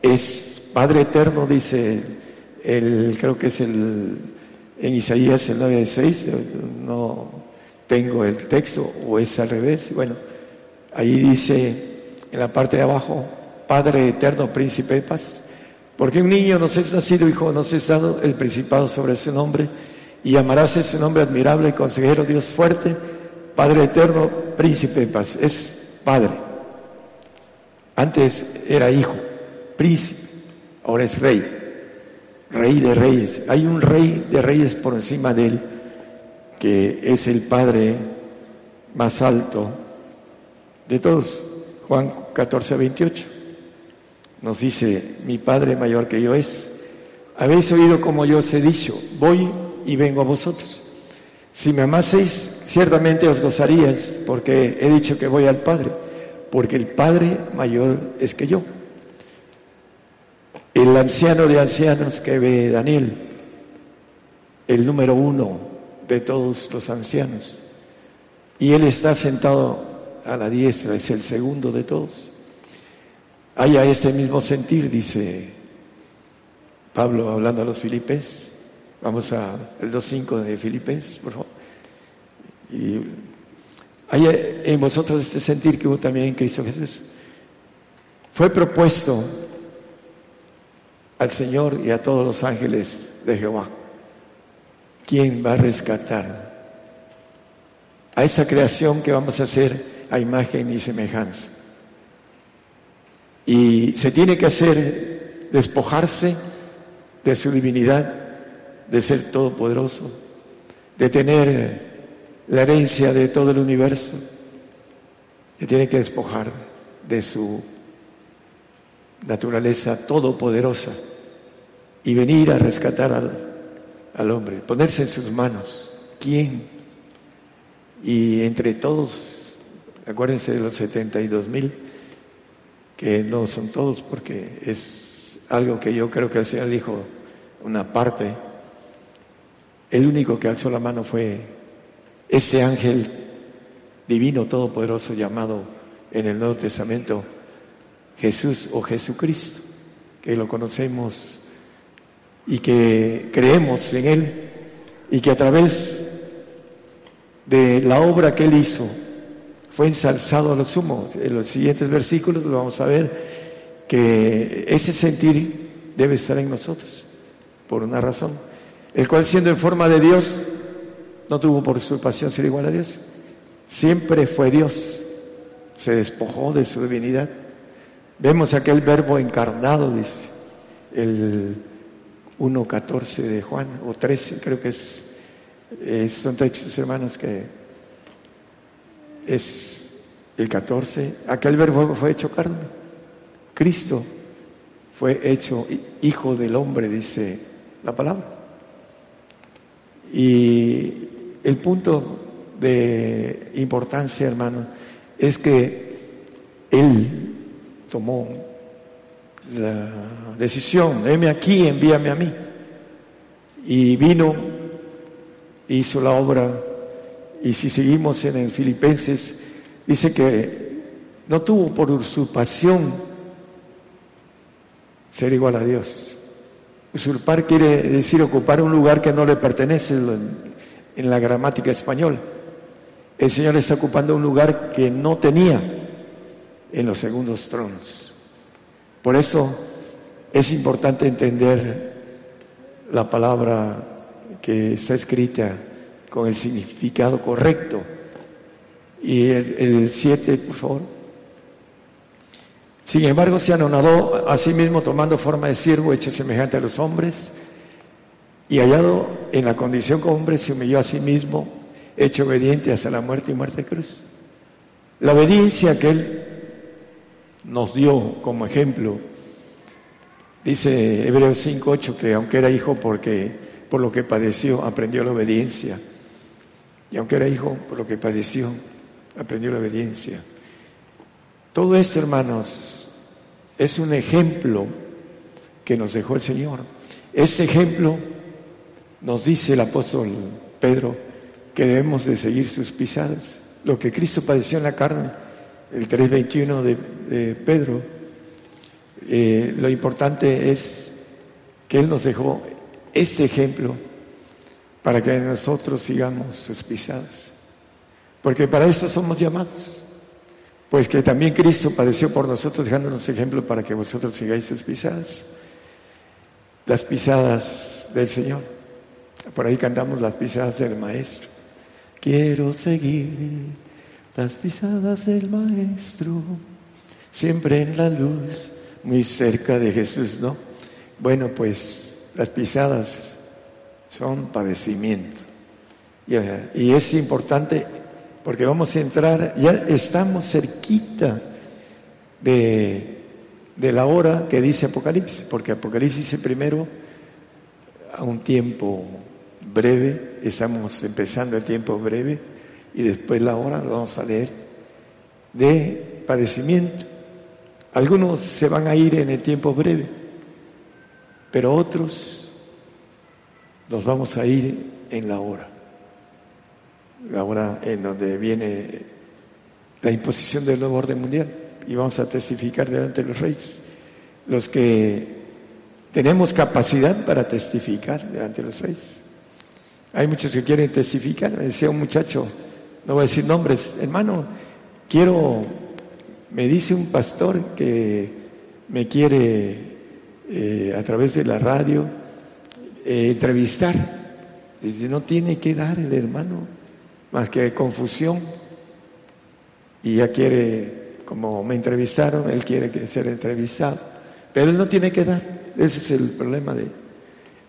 [SPEAKER 6] es Padre Eterno, dice el, creo que es el, en Isaías el 9.6, no tengo el texto, o es al revés, bueno, ahí dice en la parte de abajo, Padre Eterno, Príncipe de Paz, porque un niño nos es nacido, hijo nos es dado el principado sobre su nombre, y amarás ese nombre admirable, consejero, Dios fuerte, Padre Eterno, Príncipe de Paz, es Padre. Antes era hijo príncipe, ahora es rey, rey de reyes. Hay un rey de reyes por encima de él, que es el Padre más alto de todos. Juan 14, 28 nos dice, mi Padre mayor que yo es. Habéis oído como yo os he dicho, voy y vengo a vosotros. Si me amaseis, ciertamente os gozaríais, porque he dicho que voy al Padre, porque el Padre mayor es que yo el anciano de ancianos que ve Daniel, el número uno de todos los ancianos. Y él está sentado a la diestra, es el segundo de todos. Haya ese mismo sentir, dice Pablo hablando a los filipenses. Vamos al 2.5 de Filipenses, por favor. Y hay en vosotros este sentir que hubo también en Cristo Jesús. Fue propuesto al Señor y a todos los ángeles de Jehová. ¿Quién va a rescatar a esa creación que vamos a hacer a imagen y semejanza? Y se tiene que hacer despojarse de su divinidad, de ser todopoderoso, de tener la herencia de todo el universo. Se tiene que despojar de su naturaleza todopoderosa y venir a rescatar al, hombre, ponerse en sus manos. ¿Quién? Y entre todos, acuérdense de los 72 mil, que no son todos porque es algo que yo creo que el Señor dijo una parte. El único que alzó la mano fue ese ángel divino todopoderoso llamado en el Nuevo Testamento Jesús o Jesucristo, que lo conocemos y que creemos en Él y que a través de la obra que Él hizo fue ensalzado a lo sumo. En los siguientes versículos lo vamos a ver que ese sentir debe estar en nosotros, por una razón. El cual siendo en forma de Dios, no tuvo por su pasión ser igual a Dios. Siempre fue Dios. Se despojó de su divinidad. Vemos aquel verbo encarnado, dice el 1.14 de Juan, o 13, creo que es, son textos hermanos que es el 14, aquel verbo fue hecho carne. Cristo fue hecho hijo del hombre, dice la palabra. Y el punto de importancia, hermano, es que Él tomó la decisión, heme aquí, envíame a mí. Y vino, hizo la obra, y si seguimos en el Filipenses, dice que no tuvo por usurpación ser igual a Dios. Usurpar quiere decir ocupar un lugar que no le pertenece en la gramática española. El Señor está ocupando un lugar que no tenía en los segundos tronos. Por eso es importante entender la palabra que está escrita con el significado correcto. Y el 7, por favor. Sin embargo, se anonadó a sí mismo tomando forma de siervo, hecho semejante a los hombres, y hallado en la condición como hombre, se humilló a sí mismo, hecho obediente hasta la muerte y muerte de cruz. La obediencia que Él nos dio como ejemplo, dice Hebreos 5.8 que aunque era hijo porque por lo que padeció, aprendió la obediencia. Y aunque era hijo, por lo que padeció, aprendió la obediencia. Todo esto, hermanos, es un ejemplo que nos dejó el Señor. Ese ejemplo nos dice el apóstol Pedro que debemos de seguir sus pisadas. Lo que Cristo padeció en la carne, el 3.21 de, de Pedro, eh, lo importante es que Él nos dejó este ejemplo para que nosotros sigamos sus pisadas. Porque para esto somos llamados. Pues que también Cristo padeció por nosotros dejándonos ejemplo para que vosotros sigáis sus pisadas. Las pisadas del Señor. Por ahí cantamos las pisadas del Maestro. Quiero seguir las pisadas del Maestro, siempre en la luz, muy cerca de Jesús, ¿no? Bueno, pues las pisadas son padecimiento. Y, es importante porque vamos a entrar, ya estamos cerquita de, de la hora que dice Apocalipsis, porque Apocalipsis dice primero a un tiempo breve, estamos empezando el tiempo breve y después la hora lo vamos a leer de padecimiento. Algunos se van a ir en el tiempo breve, pero otros nos vamos a ir en la hora, la hora en donde viene la imposición del nuevo orden mundial y vamos a testificar delante de los reyes. Los que tenemos capacidad para testificar delante de los reyes. Hay muchos que quieren testificar. Me decía un muchacho, no voy a decir nombres, hermano, quiero, me dice un pastor que me quiere eh, a través de la radio eh, entrevistar. Dice, no tiene que dar el hermano más que confusión. Y ya quiere, como me entrevistaron, él quiere ser entrevistado. Pero él no tiene que dar. Ese es el problema de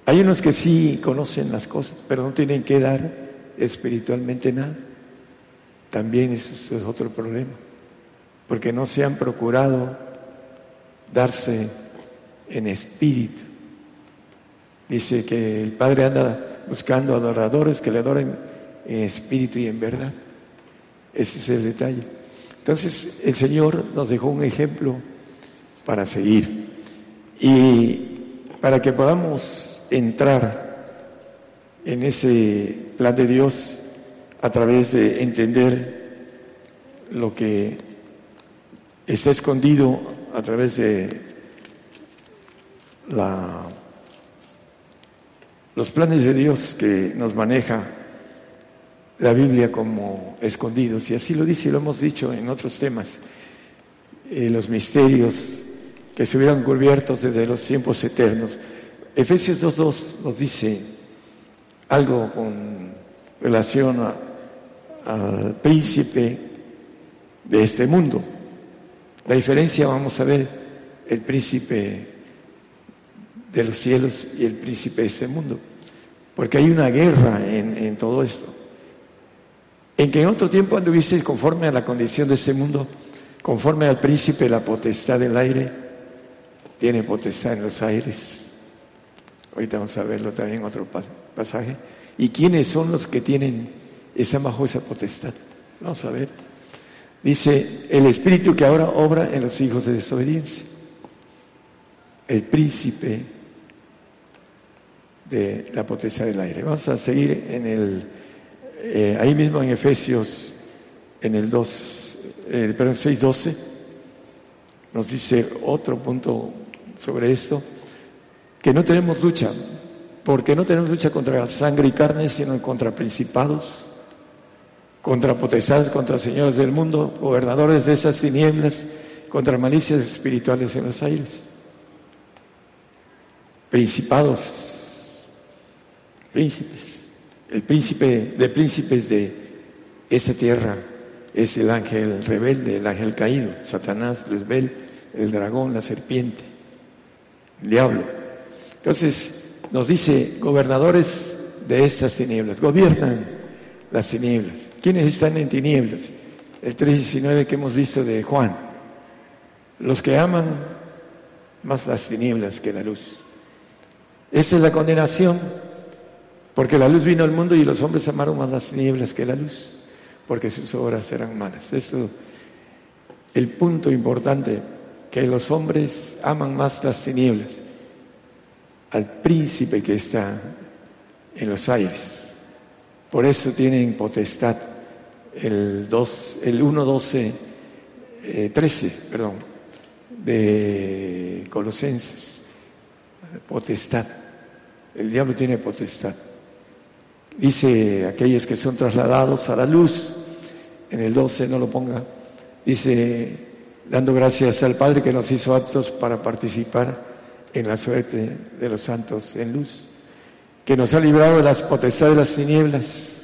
[SPEAKER 6] hay unos que sí conocen las cosas, pero no tienen que dar espiritualmente nada. También eso es otro problema, porque no se han procurado darse en espíritu. Dice que el Padre anda buscando adoradores que le adoren en espíritu y en verdad. Ese es el detalle. Entonces el Señor nos dejó un ejemplo para seguir y para que podamos entrar en ese plan de Dios a través de entender lo que está escondido a través de los planes de Dios que nos maneja la Biblia como escondidos, y así lo dice, lo hemos dicho en otros temas, eh, los misterios que se hubieran cubiertos desde los tiempos eternos. Efesios 2.2 nos dice algo con relación al príncipe de este mundo. La diferencia, vamos a ver, el príncipe de los cielos y el príncipe de este mundo. Porque hay una guerra en, en todo esto. En que en otro tiempo anduviste conforme a la condición de este mundo, conforme al príncipe la potestad del aire, tiene potestad en los aires. Ahorita vamos a verlo también en otro pasaje. ¿Y quiénes son los que tienen esa bajo esa potestad? Vamos a ver. Dice, el espíritu que ahora obra en los hijos de desobediencia. El príncipe de la potestad del aire. Vamos a seguir en el, eh, ahí mismo en Efesios, en el 2, eh, perdón, 6.12, nos dice otro punto sobre esto, que no tenemos lucha, porque no tenemos lucha contra sangre y carne, sino contra principados, contra potestades, contra señores del mundo, gobernadores de esas tinieblas, contra malicias espirituales en los aires, principados, príncipes. El príncipe de príncipes de esa tierra es el ángel rebelde, el ángel caído, Satanás, Luzbel, el dragón, la serpiente, el diablo. Entonces nos dice, gobernadores de estas tinieblas, gobiernan las tinieblas. ¿Quiénes están en tinieblas? El 3.19 que hemos visto de Juan. Los que aman más las tinieblas que la luz. Esa es la condenación porque la luz vino al mundo y los hombres amaron más las nieblas que la luz, porque sus obras eran malas. Eso, el punto importante, que los hombres aman más las tinieblas al príncipe que está en los aires. Por eso tienen potestad el 2, el 1, 12, 13, perdón, de Colosenses. Potestad. El diablo tiene potestad. Dice aquellos que son trasladados a la luz, en el 12 no lo ponga, dice, dando gracias al Padre que nos hizo aptos para participar en la suerte de los santos en luz, que nos ha librado de las potestades de las tinieblas,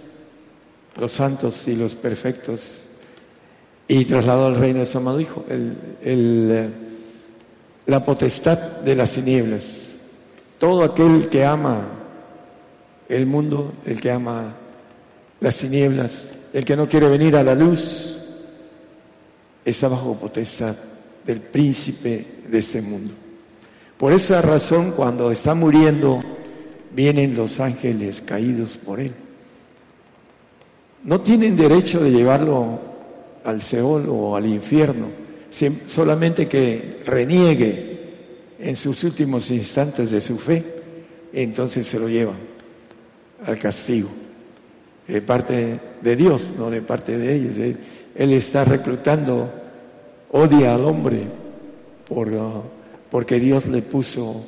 [SPEAKER 6] los santos y los perfectos, y trasladado al reino de su amado Hijo, el, la potestad de las tinieblas. Todo aquel que ama el mundo, el que ama las tinieblas, el que no quiere venir a la luz, está bajo potestad del príncipe de este mundo. Por esa razón, cuando está muriendo, vienen los ángeles caídos por él. No tienen derecho de llevarlo al Seol o al infierno, solamente que reniegue en sus últimos instantes de su fe, entonces se lo llevan al castigo, de parte de Dios, no de parte de ellos. Él, está reclutando, odia al hombre por, porque Dios le puso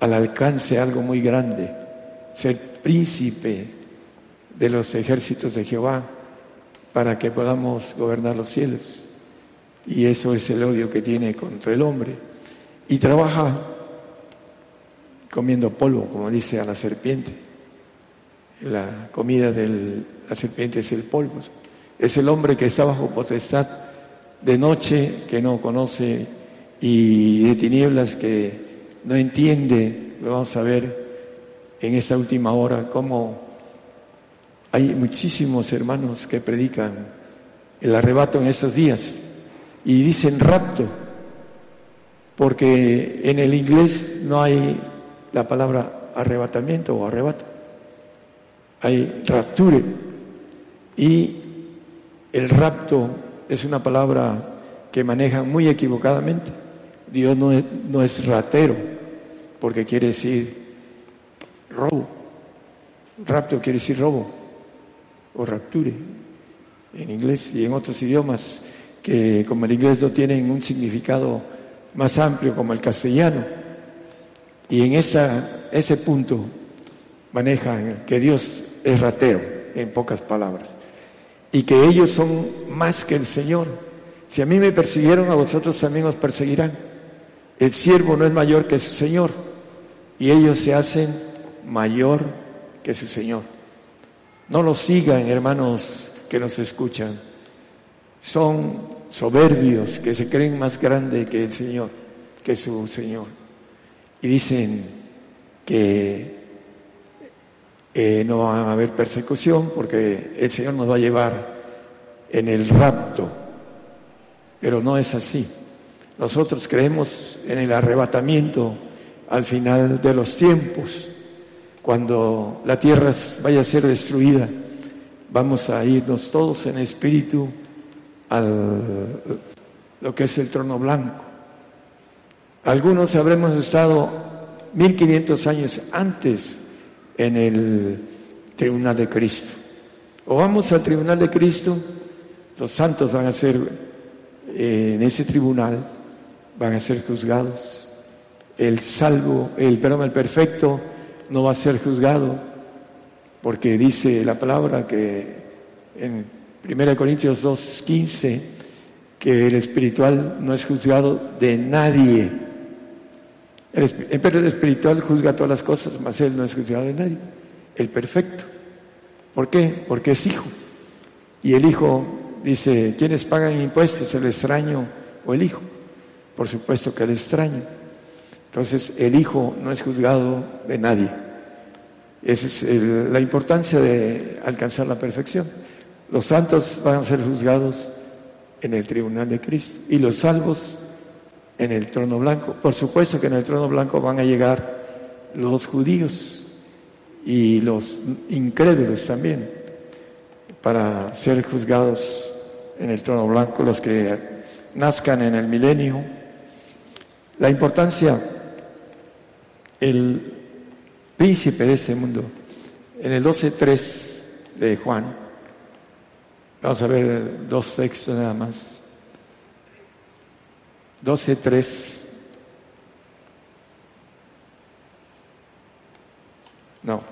[SPEAKER 6] al alcance algo muy grande, ser príncipe de los ejércitos de Jehová para que podamos gobernar los cielos. Y eso es el odio que tiene contra el hombre. Y trabaja comiendo polvo, como dice a la serpiente la comida de la serpiente es el polvo. Es el hombre que está bajo potestad de noche, que no conoce, y de tinieblas que no entiende. Lo vamos a ver en esta última hora, cómo hay muchísimos hermanos que predican el arrebato en estos días y dicen rapto, porque en el inglés no hay la palabra arrebatamiento o arrebato hay rapture. Y el rapto es una palabra que manejan muy equivocadamente. Dios no es, no es ratero, porque quiere decir robo. Rapto quiere decir robo, o rapture, en inglés y en otros idiomas que como el inglés no tienen un significado más amplio como el castellano. Y en esa, ese punto manejan que Dios es ratero. en pocas palabras. Y que ellos son más que el Señor. Si a mí me persiguieron, a vosotros también os perseguirán. El siervo no es mayor que su Señor. Y ellos se hacen mayor que su Señor. No lo sigan, hermanos que nos escuchan. Son soberbios que se creen más grande que el Señor, que su Señor. Y dicen que eh, no va a haber persecución porque el Señor nos va a llevar en el rapto. Pero no es así. Nosotros creemos en el arrebatamiento al final de los tiempos, cuando la tierra vaya a ser destruida. Vamos a irnos todos en espíritu al lo que es el trono blanco. Algunos habremos estado 1500 años antes en el tribunal de Cristo. O vamos al tribunal de Cristo, los santos van a ser eh, en ese tribunal, van a ser juzgados. El salvo, el perdón, el perfecto no va a ser juzgado, porque dice la palabra que en 1 Corintios 2.15, que el espiritual no es juzgado de nadie. El, pero el espiritual juzga todas las cosas, mas él no es juzgado de nadie. El perfecto. ¿Por qué? Porque es hijo. Y el hijo dice, ¿quiénes pagan impuestos? ¿El extraño o el hijo? Por supuesto que el extraño. Entonces, el hijo no es juzgado de nadie. Esa es la importancia de alcanzar la perfección. Los santos van a ser juzgados en el tribunal de Cristo y los salvos en el trono blanco. Por supuesto que en el trono blanco van a llegar los judíos y los incrédulos también para ser juzgados en el trono blanco, los que nazcan en el milenio. La importancia, el príncipe de ese mundo, en el 12.3 de Juan, Vamos a ver dos textos nada más. 12.3. No.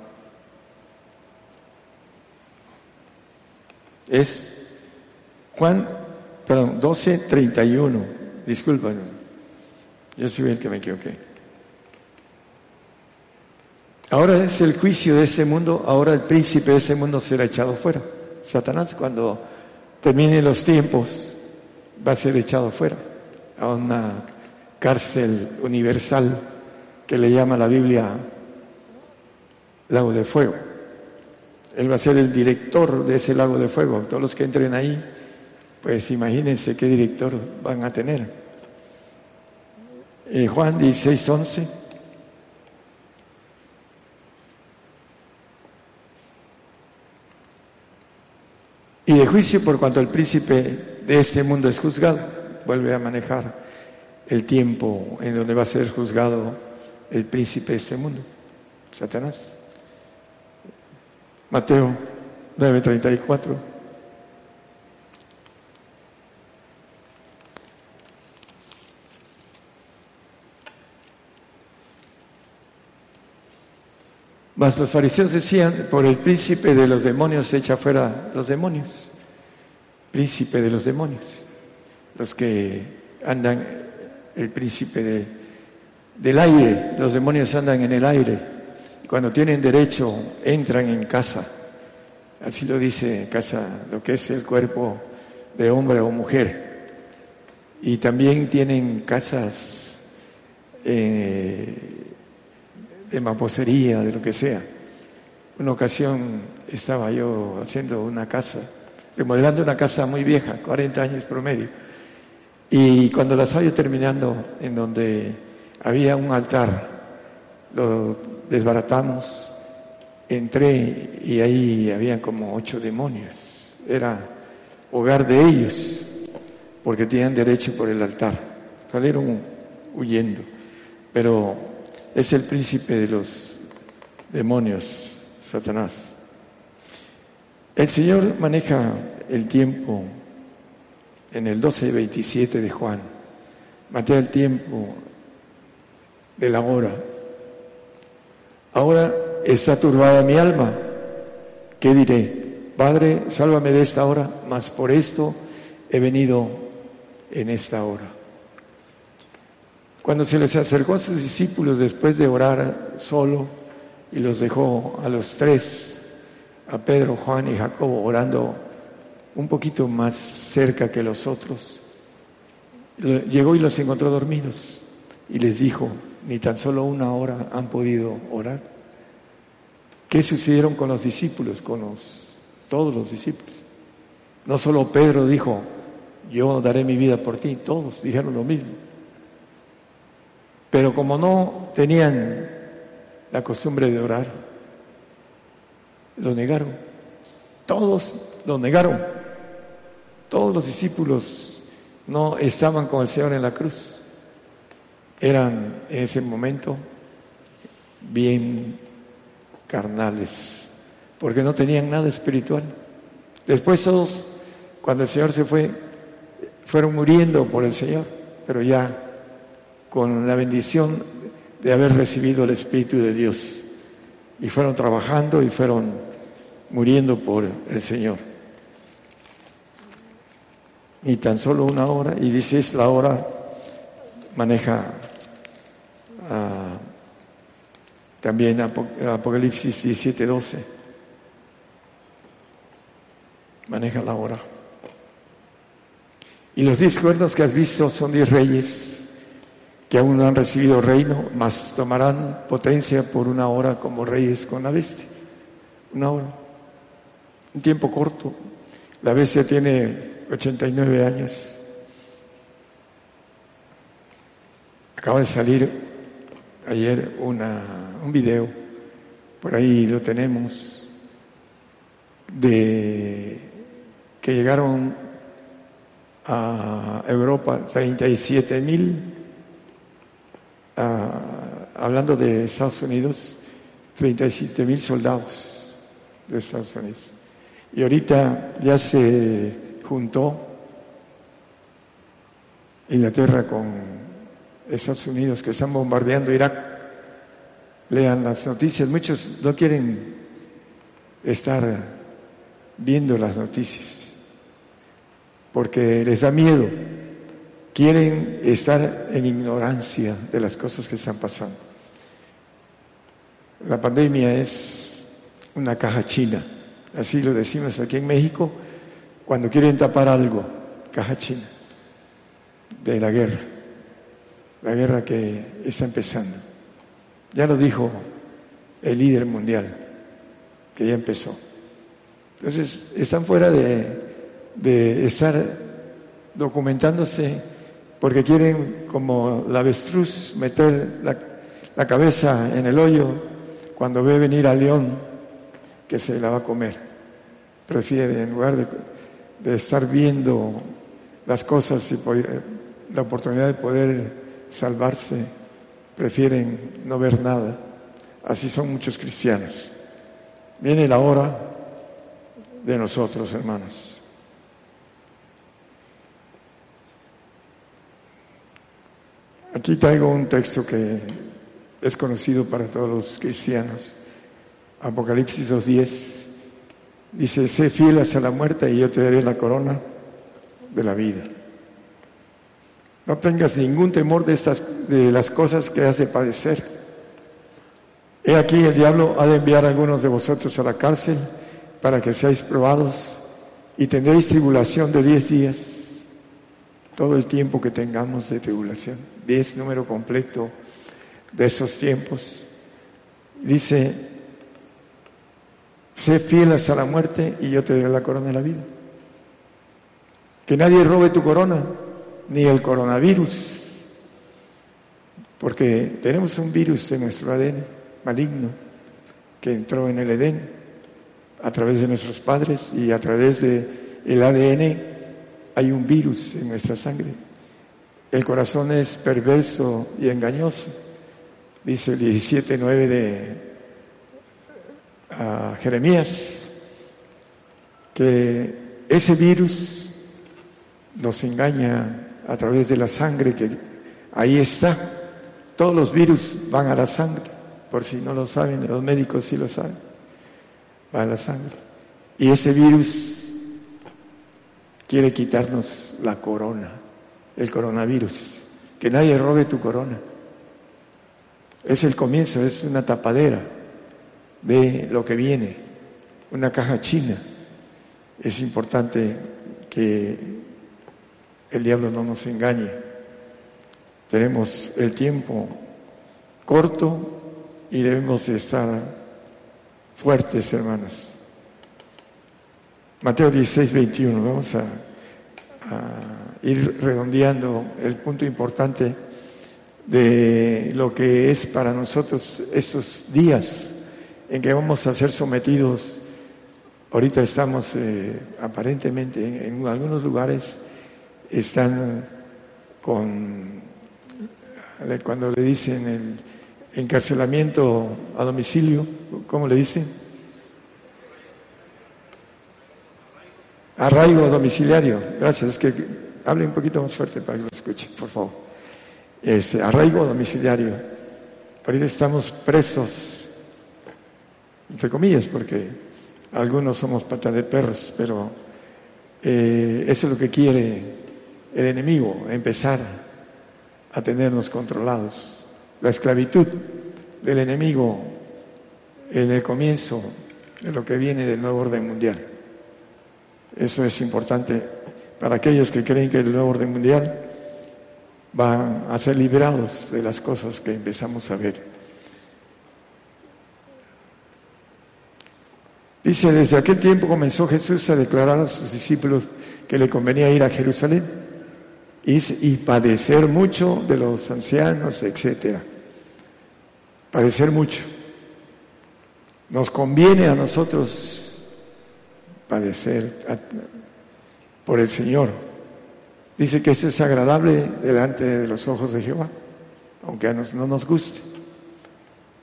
[SPEAKER 6] Es Juan, perdón, 12.31. Disculpen. Yo soy el que me equivoqué. Ahora es el juicio de ese mundo, ahora el príncipe de ese mundo será echado fuera. Satanás cuando termine los tiempos va a ser echado fuera a una cárcel universal que le llama la Biblia lago de fuego. Él va a ser el director de ese lago de fuego. Todos los que entren ahí, pues imagínense qué director van a tener. Eh, Juan 16, 11. Y de juicio por cuanto el príncipe de este mundo es juzgado. Vuelve a manejar el tiempo en donde va a ser juzgado el príncipe de este mundo, Satanás. Mateo 9:34. Mas los fariseos decían, por el príncipe de los demonios se echa fuera los demonios. Príncipe de los demonios. Los que andan, el príncipe de, del aire, los demonios andan en el aire. Cuando tienen derecho, entran en casa. Así lo dice casa, lo que es el cuerpo de hombre o mujer. Y también tienen casas eh, de mamposería, de lo que sea. Una ocasión estaba yo haciendo una casa, remodelando una casa muy vieja, 40 años promedio. Y cuando la estaba terminando, en donde había un altar, lo desbaratamos, entré y ahí había como ocho demonios. Era hogar de ellos, porque tenían derecho por el altar. Salieron huyendo. Pero es el príncipe de los demonios, Satanás. El Señor maneja el tiempo en el 12 y 27 de Juan. Matea el tiempo de la hora. Ahora está turbada mi alma. ¿Qué diré? Padre, sálvame de esta hora, mas por esto he venido en esta hora. Cuando se les acercó a sus discípulos después de orar solo y los dejó a los tres, a Pedro, Juan y Jacobo, orando un poquito más cerca que los otros, llegó y los encontró dormidos y les dijo, ni tan solo una hora han podido orar. ¿Qué sucedieron con los discípulos, con los, todos los discípulos? No solo Pedro dijo, yo daré mi vida por ti, todos dijeron lo mismo. Pero como no tenían la costumbre de orar, lo negaron. Todos lo negaron. Todos los discípulos no estaban con el Señor en la cruz. Eran en ese momento bien carnales, porque no tenían nada espiritual. Después todos, cuando el Señor se fue, fueron muriendo por el Señor, pero ya con la bendición de haber recibido el Espíritu de Dios. Y fueron trabajando y fueron muriendo por el Señor. Y tan solo una hora, y dice es la hora, maneja ah, también Apocalipsis 17, 12. Maneja la hora. Y los diez cuernos que has visto son diez reyes que aún no han recibido reino, mas tomarán potencia por una hora como reyes con la bestia. Una hora. Un tiempo corto. La bestia tiene 89 años. Acaba de salir ayer una, un video, por ahí lo tenemos, de que llegaron a Europa 37 mil, hablando de Estados Unidos, 37 mil soldados de Estados Unidos. Y ahorita ya se juntó Inglaterra con Estados Unidos que están bombardeando Irak. Lean las noticias, muchos no quieren estar viendo las noticias porque les da miedo. Quieren estar en ignorancia de las cosas que están pasando. La pandemia es una caja china, así lo decimos aquí en México, cuando quieren tapar algo, caja china, de la guerra, la guerra que está empezando. Ya lo dijo el líder mundial, que ya empezó. Entonces, están fuera de, de estar documentándose porque quieren, como la avestruz, meter la, cabeza en el hoyo cuando ve venir al león que se la va a comer. Prefiere, en lugar de, de estar viendo las cosas y la oportunidad de poder salvarse, prefieren no ver nada. Así son muchos cristianos. Viene la hora de nosotros, hermanos. Aquí traigo un texto que es conocido para todos los cristianos. Apocalipsis 2.10 dice, sé fiel hasta la muerte y yo te daré la corona de la vida. No tengas ningún temor de estas, de las cosas que has de padecer. He aquí el diablo ha de enviar a algunos de vosotros a la cárcel para que seáis probados y tendréis tribulación de diez días todo el tiempo que tengamos de tribulación. Diez número completo de esos tiempos. Dice, sé fiel hasta la muerte y yo te daré la corona de la vida. Que nadie robe tu corona, ni el coronavirus, porque tenemos un virus en nuestro ADN maligno que entró en el Edén a través de nuestros padres y a través de el ADN hay un virus en nuestra sangre. El corazón es perverso y engañoso. Dice el 17.9 de ah, Jeremías, que ese virus nos engaña a través de la sangre que ahí está. Todos los virus van a la sangre, por si no lo saben, los médicos sí lo saben, va a la sangre. Y ese virus quiere quitarnos la corona, el coronavirus. Que nadie robe tu corona. Es el comienzo, es una tapadera de lo que viene, una caja china. Es importante que el diablo no nos engañe. Tenemos el tiempo corto y debemos estar fuertes, hermanos. Mateo 16, 21. Vamos a, ir redondeando el punto importante de lo que es para nosotros estos días en que vamos a ser sometidos. Ahorita estamos eh, aparentemente en, algunos lugares están con cuando le dicen el encarcelamiento a domicilio, ¿cómo le dicen? Arraigo domiciliario. Gracias. Es que hable un poquito más fuerte para que lo escuche, por favor. Este, arraigo domiciliario. Ahorita estamos presos, entre comillas, porque algunos somos patas de perros, pero eh, eso es lo que quiere el enemigo, empezar a tenernos controlados. La esclavitud del enemigo en el comienzo de lo que viene del nuevo orden mundial. Eso es importante para aquellos que creen que el nuevo orden mundial va a ser liberados de las cosas que empezamos a ver. Dice, desde aquel tiempo comenzó Jesús a declarar a sus discípulos que le convenía ir a Jerusalén y, y padecer mucho de los ancianos, etcétera. Padecer mucho. Nos conviene a nosotros padecer por el Señor. Dice que eso es agradable delante de los ojos de Jehová, aunque a nos no nos guste.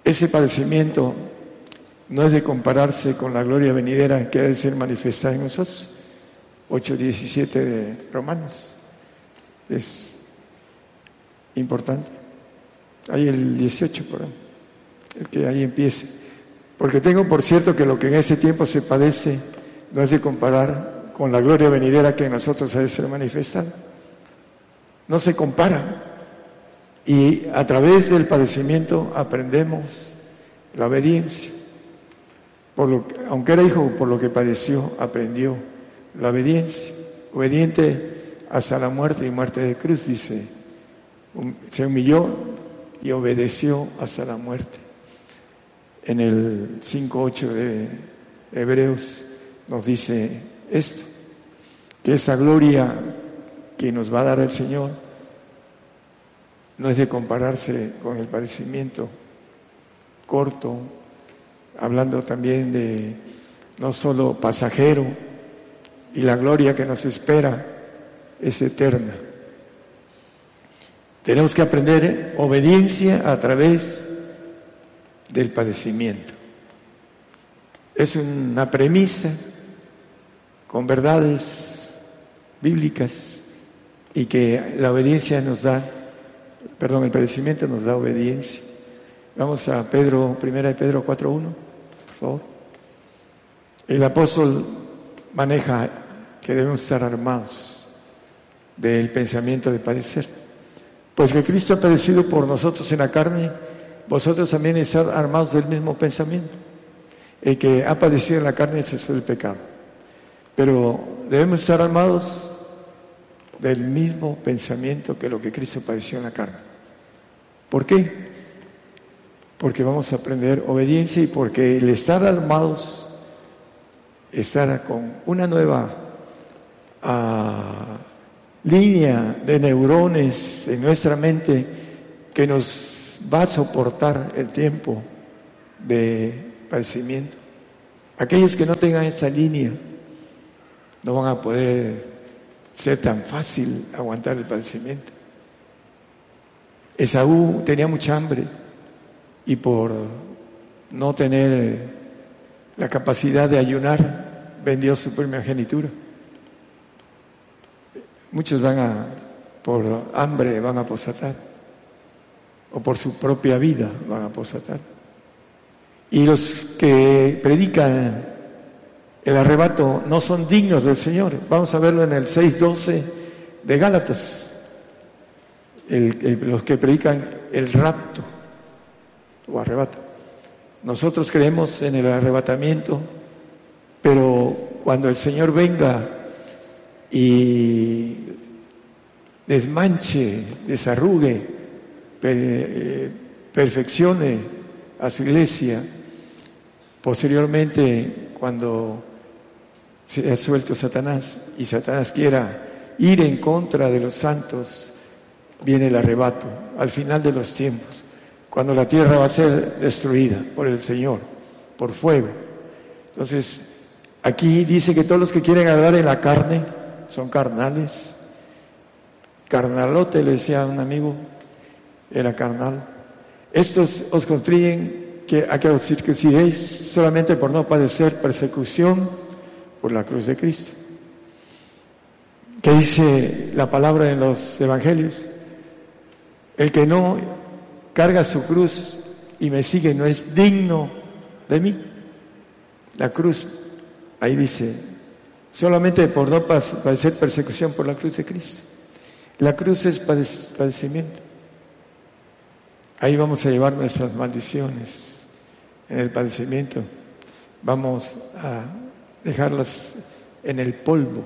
[SPEAKER 6] Ese padecimiento no es de compararse con la gloria venidera que ha de ser manifestada en nosotros. 8.17 de Romanos. Es importante. Hay el 18 por ahí, el que ahí empiece. Porque tengo por cierto que lo que en ese tiempo se padece no es de comparar con la gloria venidera que en nosotros ha de ser manifestada. No se compara. Y a través del padecimiento aprendemos la obediencia. Por lo aunque era hijo, por lo que padeció, aprendió la obediencia. Obediente hasta la muerte y muerte de cruz, dice. Se humilló y obedeció hasta la muerte. En el 5.8 de Hebreos nos dice esto, que esa gloria que nos va a dar el Señor no es de compararse con el padecimiento corto, hablando también de no solo pasajero, y la gloria que nos espera es eterna. Tenemos que aprender obediencia a través del padecimiento. Es una premisa con verdades bíblicas y que la obediencia nos da, perdón, el padecimiento nos da obediencia. Vamos a Pedro, primera de Pedro 4.1, por favor. El apóstol maneja que debemos estar armados del pensamiento de padecer. Pues que Cristo ha padecido por nosotros en la carne, vosotros también estar armados del mismo pensamiento. El que ha padecido en la carne es el pecado. Pero debemos estar armados del mismo pensamiento que lo que Cristo padeció en la carne. ¿Por qué? Porque vamos a aprender obediencia y porque el estar armados, estar con una nueva ah, línea de neurones en nuestra mente que nos va a soportar el tiempo de padecimiento. Aquellos que no tengan esa línea, no van a poder ser tan fácil aguantar el padecimiento. Esaú tenía mucha hambre y por no tener la capacidad de ayunar, vendió su primogenitura. Muchos van a, por hambre, van a posatar, o por su propia vida van a posatar. Y los que predican el arrebato no son dignos del Señor. Vamos a verlo en el 6.12 de Gálatas. los que predican el rapto o arrebato. Nosotros creemos en el arrebatamiento, pero cuando el Señor venga y desmanche, desarrugue, eh, perfeccione a su iglesia, posteriormente cuando se ha suelto Satanás y Satanás quiera ir en contra de los santos, viene el arrebato al final de los tiempos, cuando la tierra va a ser destruida por el Señor, por fuego. Entonces, aquí dice que todos los que quieren agradar en la carne son carnales. Carnalote, le decía un amigo, era carnal. Estos os construyen que, a que os circuncidéis solamente por no padecer persecución por la cruz de Cristo. ¿Qué dice la palabra en los evangelios? El que no carga su cruz y me sigue no es digno de mí. La cruz, ahí dice, solamente por no padecer persecución por la cruz de Cristo. La cruz es padecimiento. Ahí vamos a llevar nuestras maldiciones en el padecimiento. Vamos a dejarlas en el polvo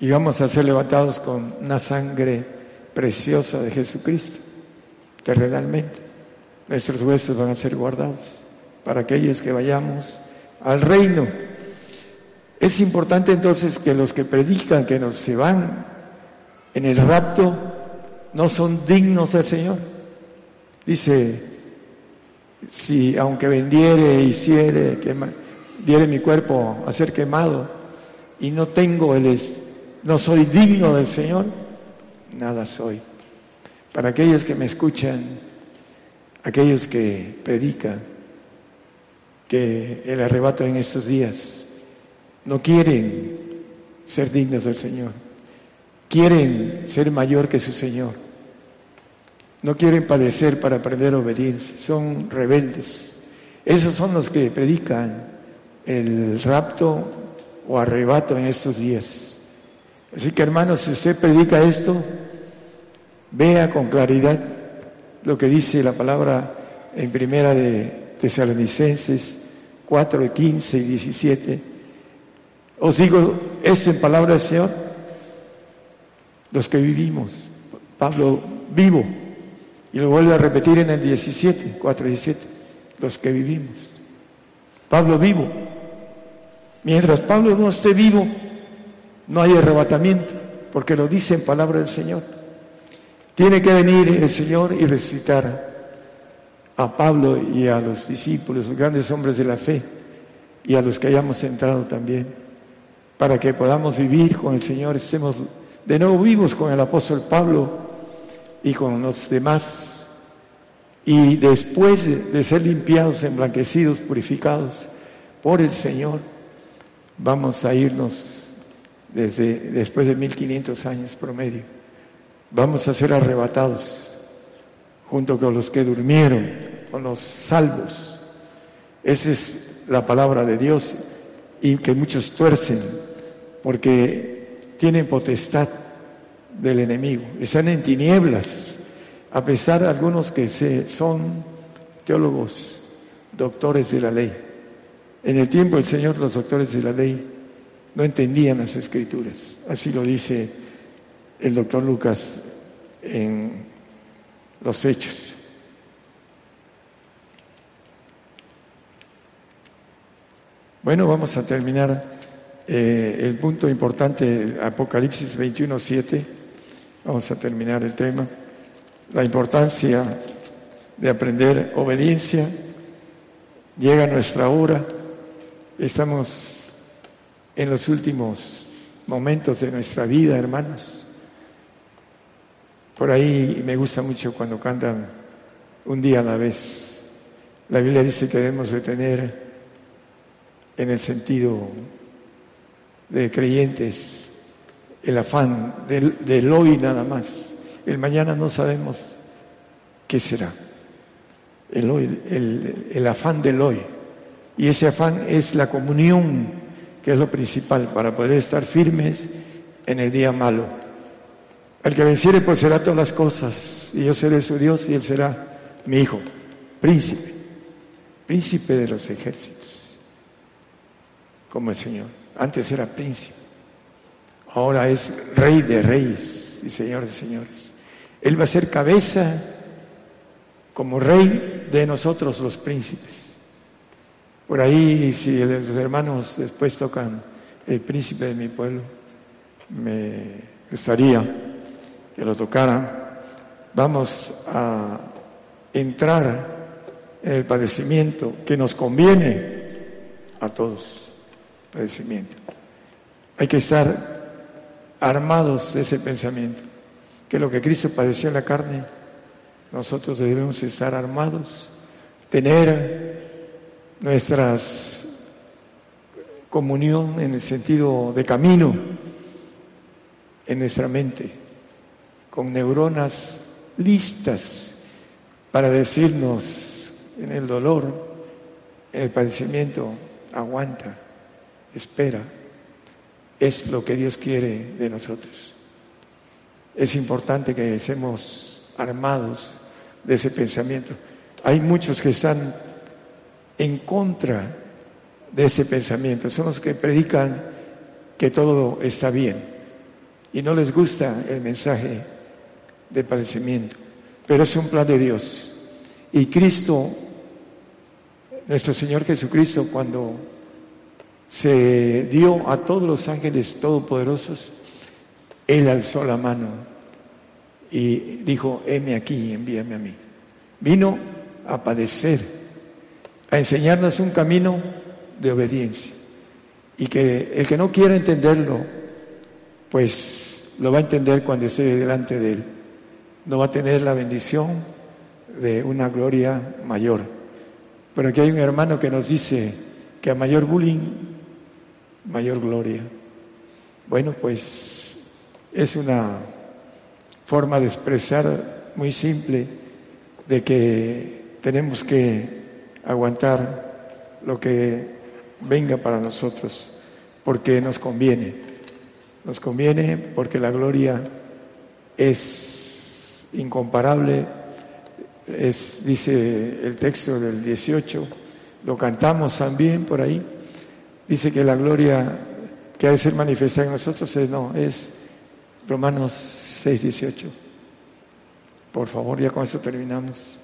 [SPEAKER 6] y vamos a ser levantados con una sangre preciosa de Jesucristo, terrenalmente. Nuestros huesos van a ser guardados para aquellos que vayamos al reino. Es importante entonces que los que predican que nos se van en el rapto no son dignos del Señor. Dice, si aunque vendiere, hiciere, que diere mi cuerpo a ser quemado y no tengo el, no soy digno del Señor, nada soy. Para aquellos que me escuchan, aquellos que predican, que el arrebato en estos días no quieren ser dignos del Señor, quieren ser mayor que su Señor, no quieren padecer para aprender obediencia, son rebeldes. Esos son los que predican el rapto o arrebato en estos días. Así que hermanos, si usted predica esto, vea con claridad lo que dice la palabra en primera de Tesalonicenses 4, 15 y 17. Os digo esto en palabra del Señor, los que vivimos, Pablo vivo, y lo vuelve a repetir en el 17, 4, 17, los que vivimos. Pablo vivo, Mientras Pablo no esté vivo, no hay arrebatamiento, porque lo dice en palabra del Señor. Tiene que venir el Señor y resucitar a Pablo y a los discípulos, los grandes hombres de la fe, y a los que hayamos entrado también, para que podamos vivir con el Señor, estemos de nuevo vivos con el apóstol Pablo y con los demás, y después de ser limpiados, emblanquecidos, purificados por el Señor, vamos a irnos desde después de 1500 años promedio. Vamos a ser arrebatados junto con los que durmieron, con los salvos. Esa es la palabra de Dios y que muchos tuercen porque tienen potestad del enemigo. Están en tinieblas, a pesar de algunos que se, son teólogos, doctores de la ley. En el tiempo del Señor los doctores de la ley no entendían las escrituras. Así lo dice el doctor Lucas en los hechos. Bueno, vamos a terminar eh, el punto importante, Apocalipsis 21.7. Vamos a terminar el tema. La importancia de aprender obediencia. Llega nuestra hora. Estamos en los últimos momentos de nuestra vida, hermanos. Por ahí me gusta mucho cuando cantan un día a la vez. La Biblia dice que debemos de tener en el sentido de creyentes el afán del, hoy nada más. El mañana no sabemos qué será. El, hoy, el afán del hoy. Y ese afán es la comunión que es lo principal para poder estar firmes en el día malo. El que venciere pues será todas las cosas y yo seré su Dios y él será mi hijo, príncipe, príncipe de los ejércitos, como el Señor. Antes era príncipe, ahora es rey de reyes y señor de señores. Él va a ser cabeza como rey de nosotros los príncipes. Por ahí, si los hermanos después tocan el príncipe de mi pueblo, me gustaría que lo tocaran. Vamos a entrar en el padecimiento que nos conviene a todos. Padecimiento. Hay que estar armados de ese pensamiento, que lo que Cristo padeció en la carne, nosotros debemos estar armados, tener nuestras comunión en el sentido de camino en nuestra mente, con neuronas listas para decirnos en el dolor, en el padecimiento, aguanta, espera, es lo que Dios quiere de nosotros. Es importante que estemos armados de ese pensamiento. Hay muchos que están en contra de ese pensamiento. Son los que predican que todo está bien y no les gusta el mensaje de padecimiento. Pero es un plan de Dios. Y Cristo, nuestro Señor Jesucristo, cuando se dio a todos los ángeles todopoderosos, Él alzó la mano y dijo, heme aquí, envíame a mí. Vino a padecer a enseñarnos un camino de obediencia. Y que el que no quiera entenderlo, pues lo va a entender cuando esté delante de Él. No va a tener la bendición de una gloria mayor. Pero aquí hay un hermano que nos dice que a mayor bullying, mayor gloria. Bueno, pues es una forma de expresar muy simple de que tenemos que aguantar lo que venga para nosotros, porque nos conviene. Nos conviene porque la gloria es incomparable, es, dice el texto del 18, lo cantamos también por ahí, dice que la gloria que ha de ser manifestada en nosotros es, no, es Romanos 6, 18. Por favor, ya con eso terminamos.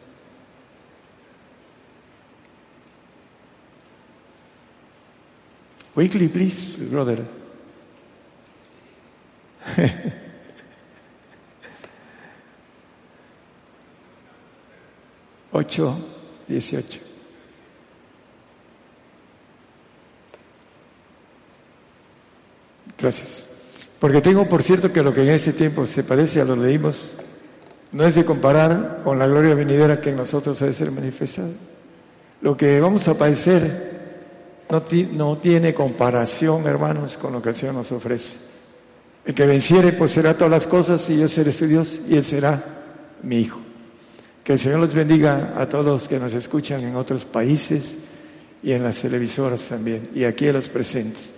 [SPEAKER 6] Quickly, please, brother. Ocho, dieciocho. Gracias. Porque tengo por cierto que lo que en ese tiempo se parece a lo leímos no es de comparar con la gloria venidera que en nosotros ha de ser manifestada. Lo que vamos a padecer no, tiene comparación, hermanos, con lo que el Señor nos ofrece. El que venciere, pues será todas las cosas y yo seré su Dios y Él será mi Hijo. Que el Señor los bendiga a todos los que nos escuchan en otros países y en las televisoras también, y aquí a los presentes.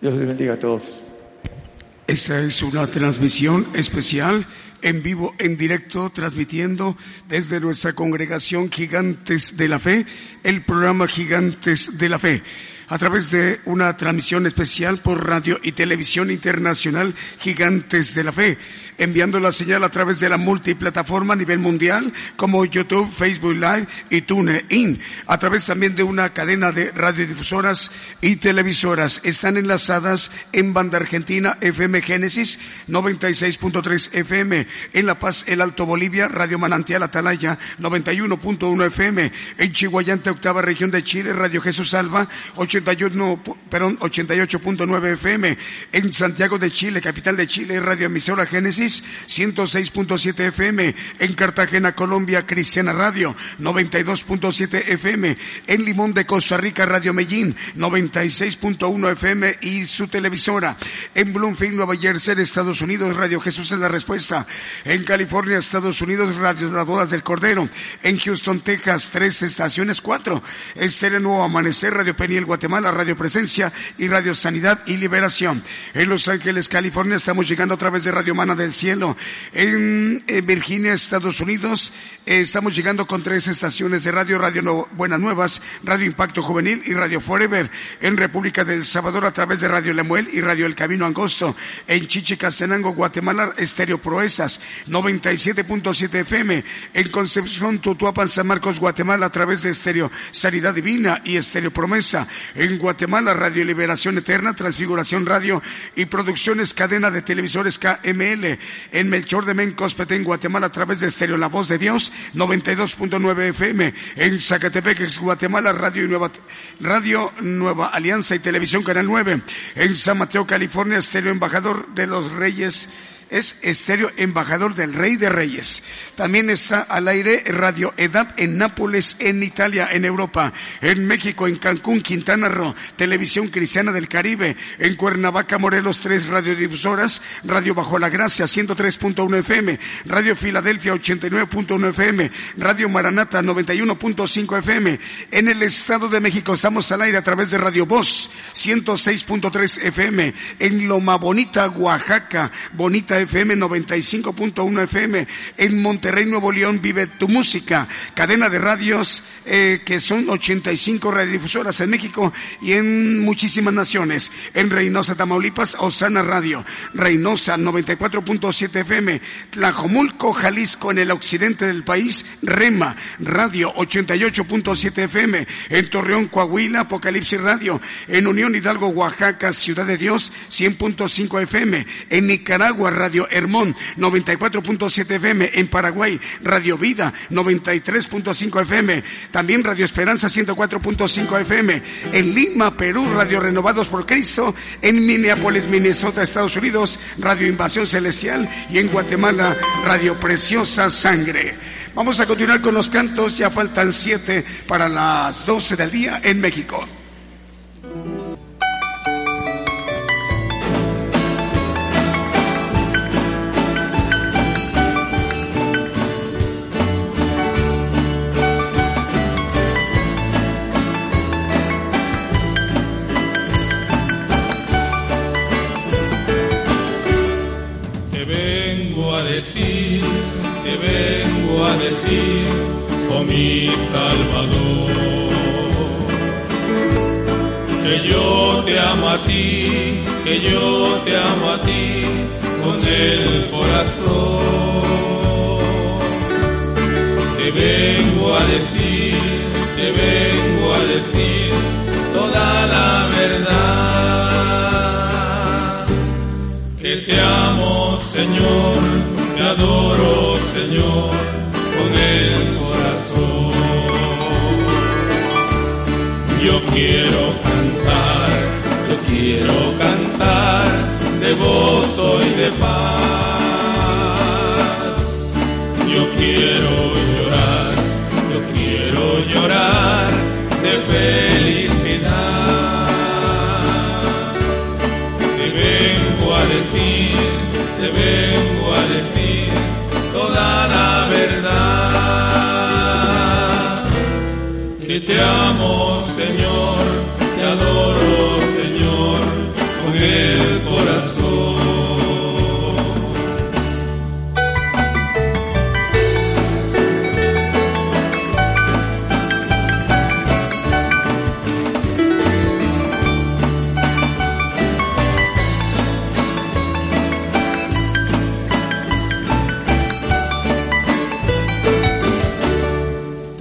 [SPEAKER 6] Dios les bendiga a todos.
[SPEAKER 3] Esta es una transmisión especial en vivo, en directo, transmitiendo desde nuestra congregación Gigantes de la Fe, el programa Gigantes de la Fe a través de una transmisión especial por radio y televisión internacional Gigantes de la Fe, enviando la señal a través de la multiplataforma a nivel mundial como YouTube, Facebook Live y TuneIn, a través también de una cadena de radiodifusoras y televisoras. Están enlazadas en Banda Argentina FM Génesis 96.3 FM, en La Paz, El Alto Bolivia, Radio Manantial Atalaya 91.1 FM, en Chihuayante, octava región de Chile, Radio Jesús Salva 88.9 FM. En Santiago de Chile, capital de Chile, Radio Emisora Génesis 106.7 FM. En Cartagena, Colombia, Cristiana Radio 92.7 FM. En Limón de Costa Rica, Radio Medellín 96.1 FM y su televisora. En Bloomfield, Nueva Jersey, Estados Unidos, Radio Jesús es la respuesta. En California, Estados Unidos, Radio Las Bodas del Cordero. En Houston, Texas, tres estaciones, cuatro. Estéreo Nuevo Amanecer, Radio Peniel, Guatemala. Guatemala, Radio Presencia y Radio Sanidad y Liberación. En Los Ángeles, California, estamos llegando a través de Radio Mana del Cielo. En, Virginia, Estados Unidos, eh, estamos llegando con tres estaciones de radio, Radio Buenas Nuevas, Radio Impacto Juvenil y Radio Forever. En República del Salvador, a través de Radio Lemuel y Radio El Camino Angosto. En Chichicastenango, Guatemala, Estéreo Proezas, 97.7 FM. En Concepción, Tutuapan, San Marcos, Guatemala, a través de Estéreo Sanidad Divina y Estéreo Promesa. En Guatemala, Radio Liberación Eterna, Transfiguración Radio y Producciones Cadena de Televisores KML. En Melchor de Mencos, en Guatemala, a través de Estéreo La Voz de Dios, 92.9 FM. En Zacatepec, Guatemala, Radio Nueva, Radio Nueva Alianza y Televisión Canal 9. En San Mateo, California, Estéreo Embajador de los Reyes es estéreo embajador del Rey de Reyes. También está al aire Radio EDAP en Nápoles, en Italia, en Europa, en México, en Cancún, Quintana Roo, Televisión Cristiana del Caribe, en Cuernavaca, Morelos, tres radiodifusoras, Radio Bajo la Gracia, 103.1 FM, Radio Filadelfia, 89.1 FM, Radio Maranata, 91.5 FM. En el Estado de México estamos al aire a través de Radio Voz, 106.3 FM, en Loma Bonita, Oaxaca, Bonita FM 95.1 FM. En Monterrey, Nuevo León, vive tu música. Cadena de radios eh, que son 85 radiodifusoras en México y en muchísimas naciones. En Reynosa, Tamaulipas, Osana Radio. Reynosa 94.7 FM. Tlajomulco, Jalisco, en el occidente del país. Rema Radio 88.7 FM. En Torreón, Coahuila, Apocalipsis Radio. En Unión Hidalgo, Oaxaca, Ciudad de Dios 100.5 FM. En Nicaragua, Radio Radio Hermón 94.7 FM, en Paraguay Radio Vida 93.5 FM, también Radio Esperanza 104.5 FM, en Lima, Perú, Radio Renovados por Cristo, en Minneapolis, Minnesota, Estados Unidos, Radio Invasión Celestial y en Guatemala, Radio Preciosa Sangre. Vamos a continuar con los cantos, ya faltan siete para las doce del día en México.
[SPEAKER 4] Yo te amo a ti, que yo te amo a ti con el corazón. Te vengo a decir, te vengo a decir toda la verdad. Que te amo, Señor, te adoro, Señor, con el Yo quiero quiero cantar de gozo y de paz. Yo quiero llorar, yo quiero llorar de felicidad. Te vengo a decir, te vengo a decir toda la verdad. Que te amo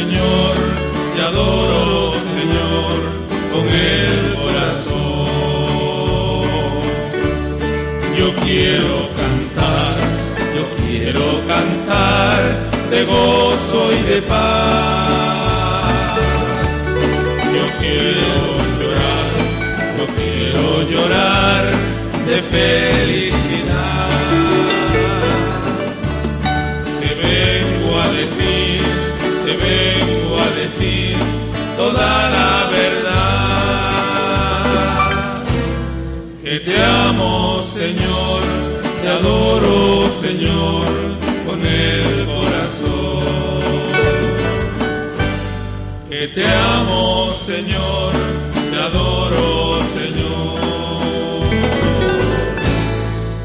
[SPEAKER 4] Señor, te adoro, Señor, con el yo quiero cantar, yo quiero cantar de gozo y de paz. Adoro, Señor, con el corazón. Que te amo, Señor, te adoro, Señor,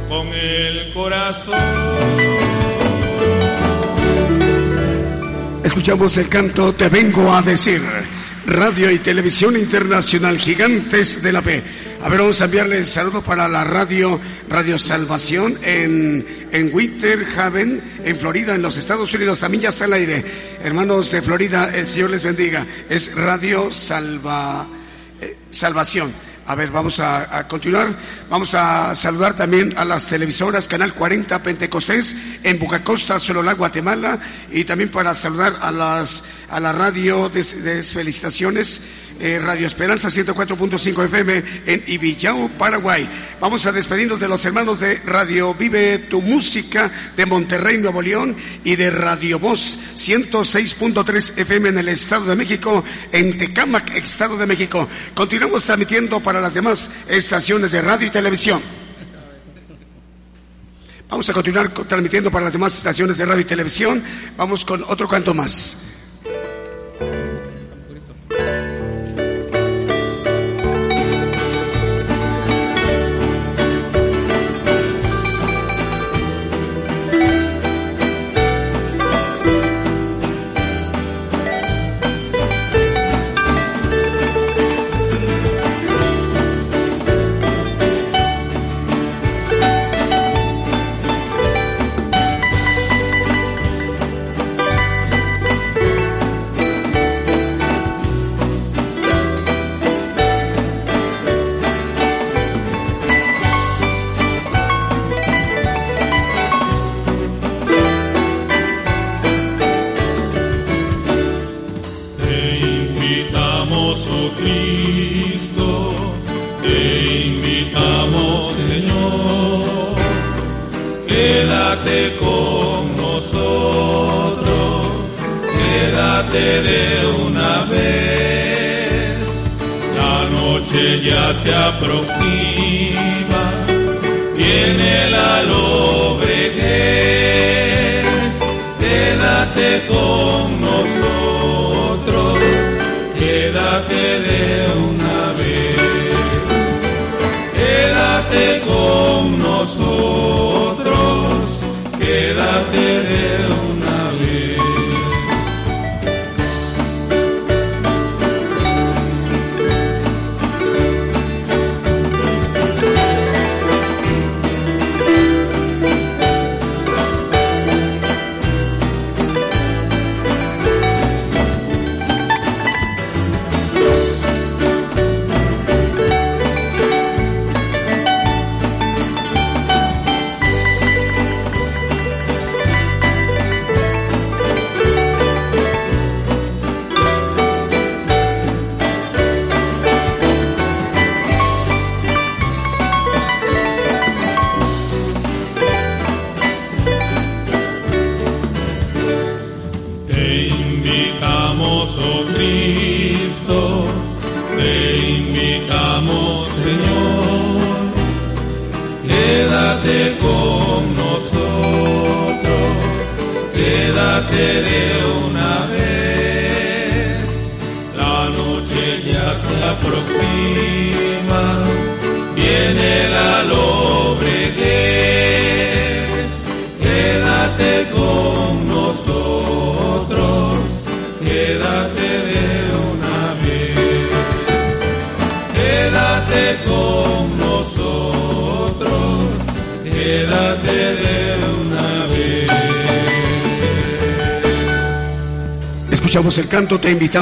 [SPEAKER 4] con el corazón.
[SPEAKER 3] Escuchamos el canto Te vengo a decir. Radio y Televisión Internacional, Gigantes de la Fe. A ver, vamos a enviarle el saludo para la radio, Radio Salvación en, en Winter Haven, en Florida, en los Estados Unidos. También ya está al aire. Hermanos de Florida, el Señor les bendiga. Es Radio Salva, eh, Salvación. A ver, vamos a, continuar. Vamos a saludar también a las televisoras Canal 40 Pentecostés en Bucacosta, Sololá, Guatemala. Y también para saludar a, las, a la radio de, felicitaciones, eh, Radio Esperanza 104.5 FM en Ibillao, Paraguay. Vamos a despedirnos de los hermanos de Radio Vive tu Música de Monterrey, Nuevo León y de Radio Voz 106.3 FM en el Estado de México, en Tecámac, Estado de México. Continuamos transmitiendo para las demás estaciones de radio y televisión. Vamos a continuar transmitiendo para las demás estaciones de radio y televisión. Vamos con otro canto más. El canto Te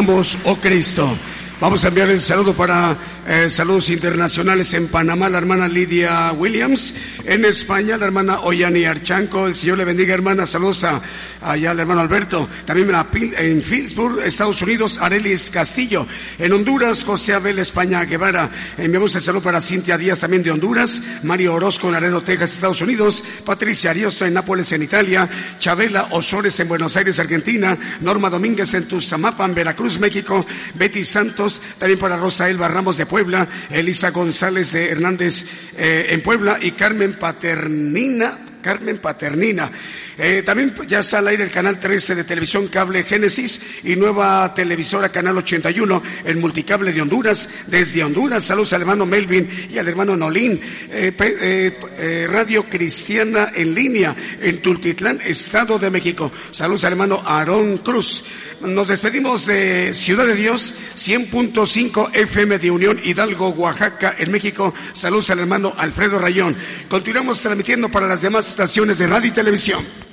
[SPEAKER 3] invitamos, oh Cristo. Vamos a enviar el saludo para eh, saludos internacionales en Panamá, la hermana Lidia Williams, en España, la hermana Oyani Archanco, el Señor le bendiga, hermana, saludos a, allá al hermano Alberto, también en Phillipsburg, Estados Unidos, Arelis Castillo, en Honduras, José Abel España Guevara, enviamos el saludo para Cintia Díaz también de Honduras, Mario Orozco en Laredo, Texas, Estados Unidos, Patricia Ariosto en Nápoles, en Italia, Chabela Osores en Buenos Aires, Argentina, Norma Domínguez en Tuzamapan, Veracruz, México, Betty Santos, también para Rosa Elba Ramos de Puebla, Elisa González de Hernández eh, en Puebla y Carmen Paternina Carmen Paternina. Eh, también ya está al aire el canal 13 de televisión cable Génesis y nueva televisora canal 81 en multicable de Honduras. Desde Honduras, saludos al hermano Melvin y al hermano Nolín. Eh, eh, Radio Cristiana en línea en Tultitlán, Estado de México. Saludos al hermano Aarón Cruz. Nos despedimos de Ciudad de Dios, 100.5 FM de Unión Hidalgo, Oaxaca, en México. Saludos al hermano Alfredo Rayón. Continuamos transmitiendo para las demás estaciones de radio y televisión.